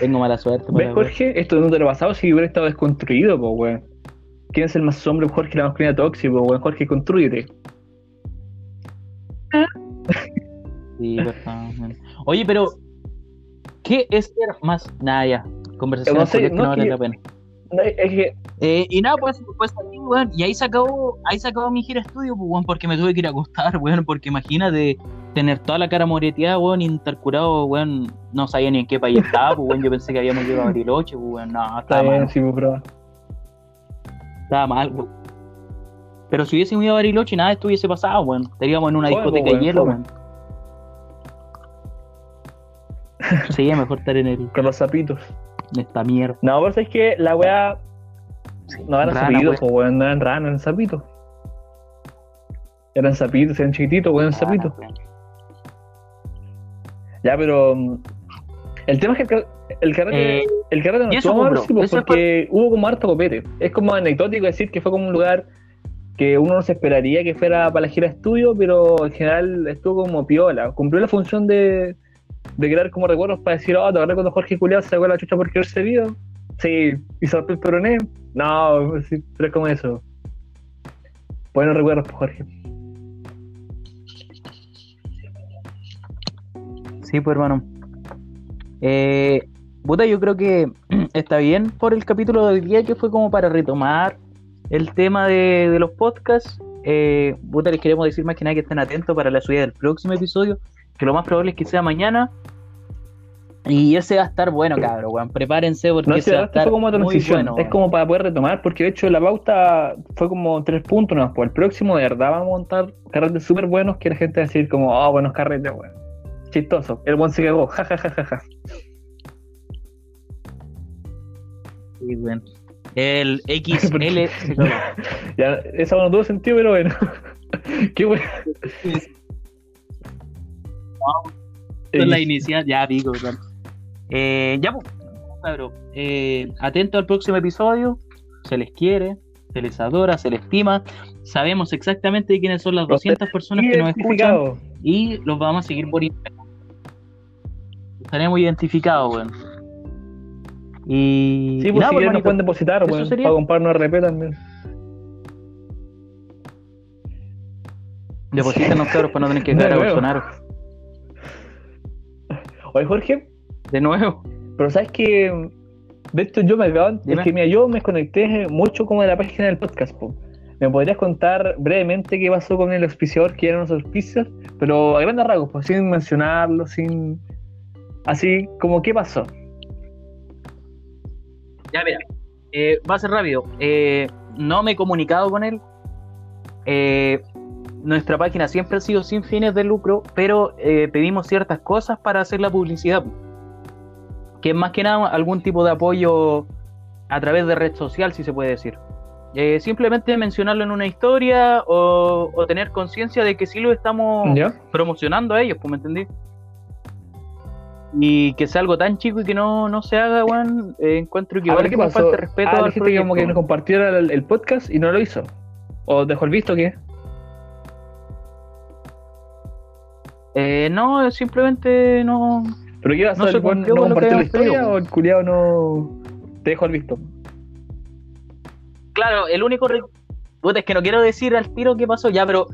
tengo mala suerte. ¿Ves. Jorge? Esto no te lo pasado si hubiera estado desconstruido, pues, weón. ¿Quién es el más hombre? Jorge, la masculina tóxico, weón. Jorge, construyete. <laughs> Sí, man. Oye, pero ¿qué es ser más? Nada, ya. Conversaciones No sé, culias que no no que- la pena. No, Es que, Eh, y nada, pues, pues salí, weón. Y ahí se acabó, ahí se acabó mi gira estudio, pues, weón, porque me tuve que ir a acostar, <laughs> weón. Porque imagínate tener toda la cara moreteada, weón, y estar curado, weón. No sabía ni en qué país estaba, pues, weón. Yo pensé que habíamos llegado a Bariloche, pues, weón. No, está estaba bien, mal, sí, pues, pero. estaba mal, weón. Pero si hubiésemos ido a Bariloche, nada de esto hubiese pasado, weón. Estaríamos en una Fome, discoteca pues, de weón, hielo, fome. weón. Sí, es mejor estar en, el, Con los zapitos. Esta mierda. No, pero es que la weá. No eran Rana, zapitos, pues. pues, weón. No eran ranas, eran zapitos. Eran zapitos, eran chiquititos, weón, zapitos. Ah, weón. Ya, pero. mm, El tema es que el, el carrete. Eh, el carrete no estuvo mal, bro, sí, pues, eso es porque hubo como harto copete. Es como anecdótico decir que fue como un lugar que uno no se esperaría que fuera para la gira de estudio, pero en general estuvo como piola. Cumplió la función de, de crear como recuerdos para decir, oh, ¿te acuerdas cuando Jorge Culeado se sacó la chucha por quererse vivo? Sí, y saltó el peroné. No, pero es como eso. Buenos recuerdos, pues, Jorge. Sí, pues hermano. Eh, puta, yo creo que <clears throat> está bien por el capítulo de hoy día que fue como para retomar el tema de, de los podcasts. Eh, puta, les queremos decir más que nada que estén atentos para la subida del próximo episodio, que lo más probable es que sea mañana. Y ese va a estar bueno, cabrón, weón. Prepárense porque No, ese va a estar como transición. bueno. es como para poder retomar, porque de hecho la pauta fue como tres puntos, ¿no? Pues el próximo de verdad vamos a montar carretes súper buenos que la gente va a decir como, ah, buenos carretes, weón. Chistoso. El buen se cagó, ja, ja, ja, ja, ja. Sí, weón. El <laughs> XL. Ya, esa no tuvo sentido, pero bueno. <laughs> Qué bueno. Es la inicial, ya pico, weón. Eh, ya, pues, cabrón. Eh, atento al próximo episodio. Se les quiere, se les adora, se les estima. Sabemos exactamente quiénes son las 200 personas que nos escuchan y los vamos a seguir por Instagram. Estaremos identificados, weón. Y. Sí, y pues nada, si pues, quieren nos pueden depositar, weón, para comprarnos RP también. Deposítenos, cabros, para no tener que caer a. Bolsonaro. Oye, Jorge, De nuevo. pero sabes que de esto yo me Dime. es que mira, yo me desconecté mucho como de la página del podcast, po. ¿Me podrías contar brevemente qué pasó con el auspiciador que eran los auspicios? Pero a grandes rasgos, pues, sin mencionarlo, sin... Así como, ¿qué pasó? Ya, mira. eh, va a ser rápido. Eh, no me he comunicado con él. Eh, nuestra página siempre ha sido sin fines de lucro, pero eh, pedimos ciertas cosas para hacer la publicidad. Que es más que nada algún tipo de apoyo a través de red social, si se puede decir. Eh, simplemente mencionarlo en una historia o, o tener conciencia de que sí lo estamos ¿Ya? promocionando a ellos, pues me entendí. Y que sea algo tan chico y que no, no se haga, weón, eh, encuentro que A igual falta respeto al la gente que como que nos compartiera el, el podcast y no lo hizo. ¿O dejó el visto qué? Eh, no, simplemente no. ¿Pero qué pasó? No ¿El no compartió la historia o el culiado no te dejó el visto? Claro, el único. re- Puta, es que no quiero decir al tiro qué pasó ya, pero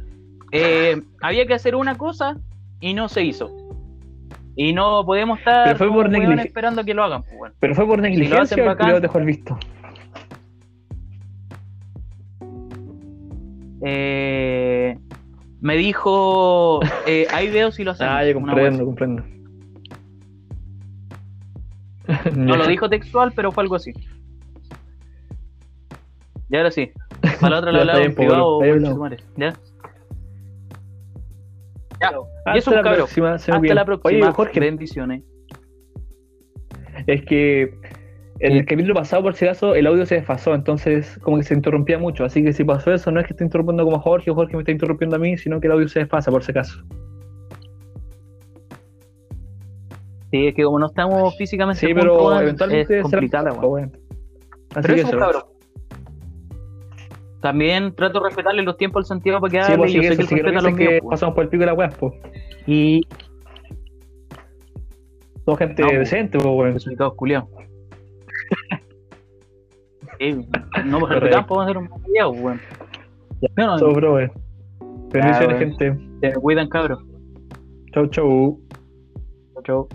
eh, había que hacer una cosa y no se hizo. Y no podemos estar Pero fue por negligencia. esperando que lo hagan, pues, weón. ¿Pero fue por negligencia o el bacán. culiado dejó el visto? Eh, me dijo, eh, hay videos y lo hacemos. Ah, así. comprendo, comprendo. No lo <laughs> dijo textual, pero fue algo así. Y ahora sí. Para la otra <laughs> está hablaba en privado. ahí. ¿Ya? Ya. Hasta Y eso, la cabrón. próxima, Hasta bien. la próxima. Oye, Jorge, Bendiciones. es que en Sí. el capítulo pasado, por si acaso, el audio se desfasó, entonces como que se interrumpía mucho. Así que si pasó eso, no es que esté interrumpiendo como Jorge o Jorge me está interrumpiendo a mí, sino que el audio se desfasa, por si acaso. Sí, es que como no estamos físicamente Sí, pero eventualmente es será complicada, weón. weón. Así Pero que eso, eso. cabrón. También trato de respetarle los tiempos al Santiago para que Sí, hable. pues sí, yo que sé eso, que sí que respeta los recuerden que míos, pasamos por el pico de la weá, pues. Y Somos gente No, pues. decente, pues, weón. Sí, no, pues Correcto. respetamos, podemos hacer un culiado, weón. No, no, Somos bro, weón. Bendiciones, gente. se cuidan, cabros. Chau, chau. Chau.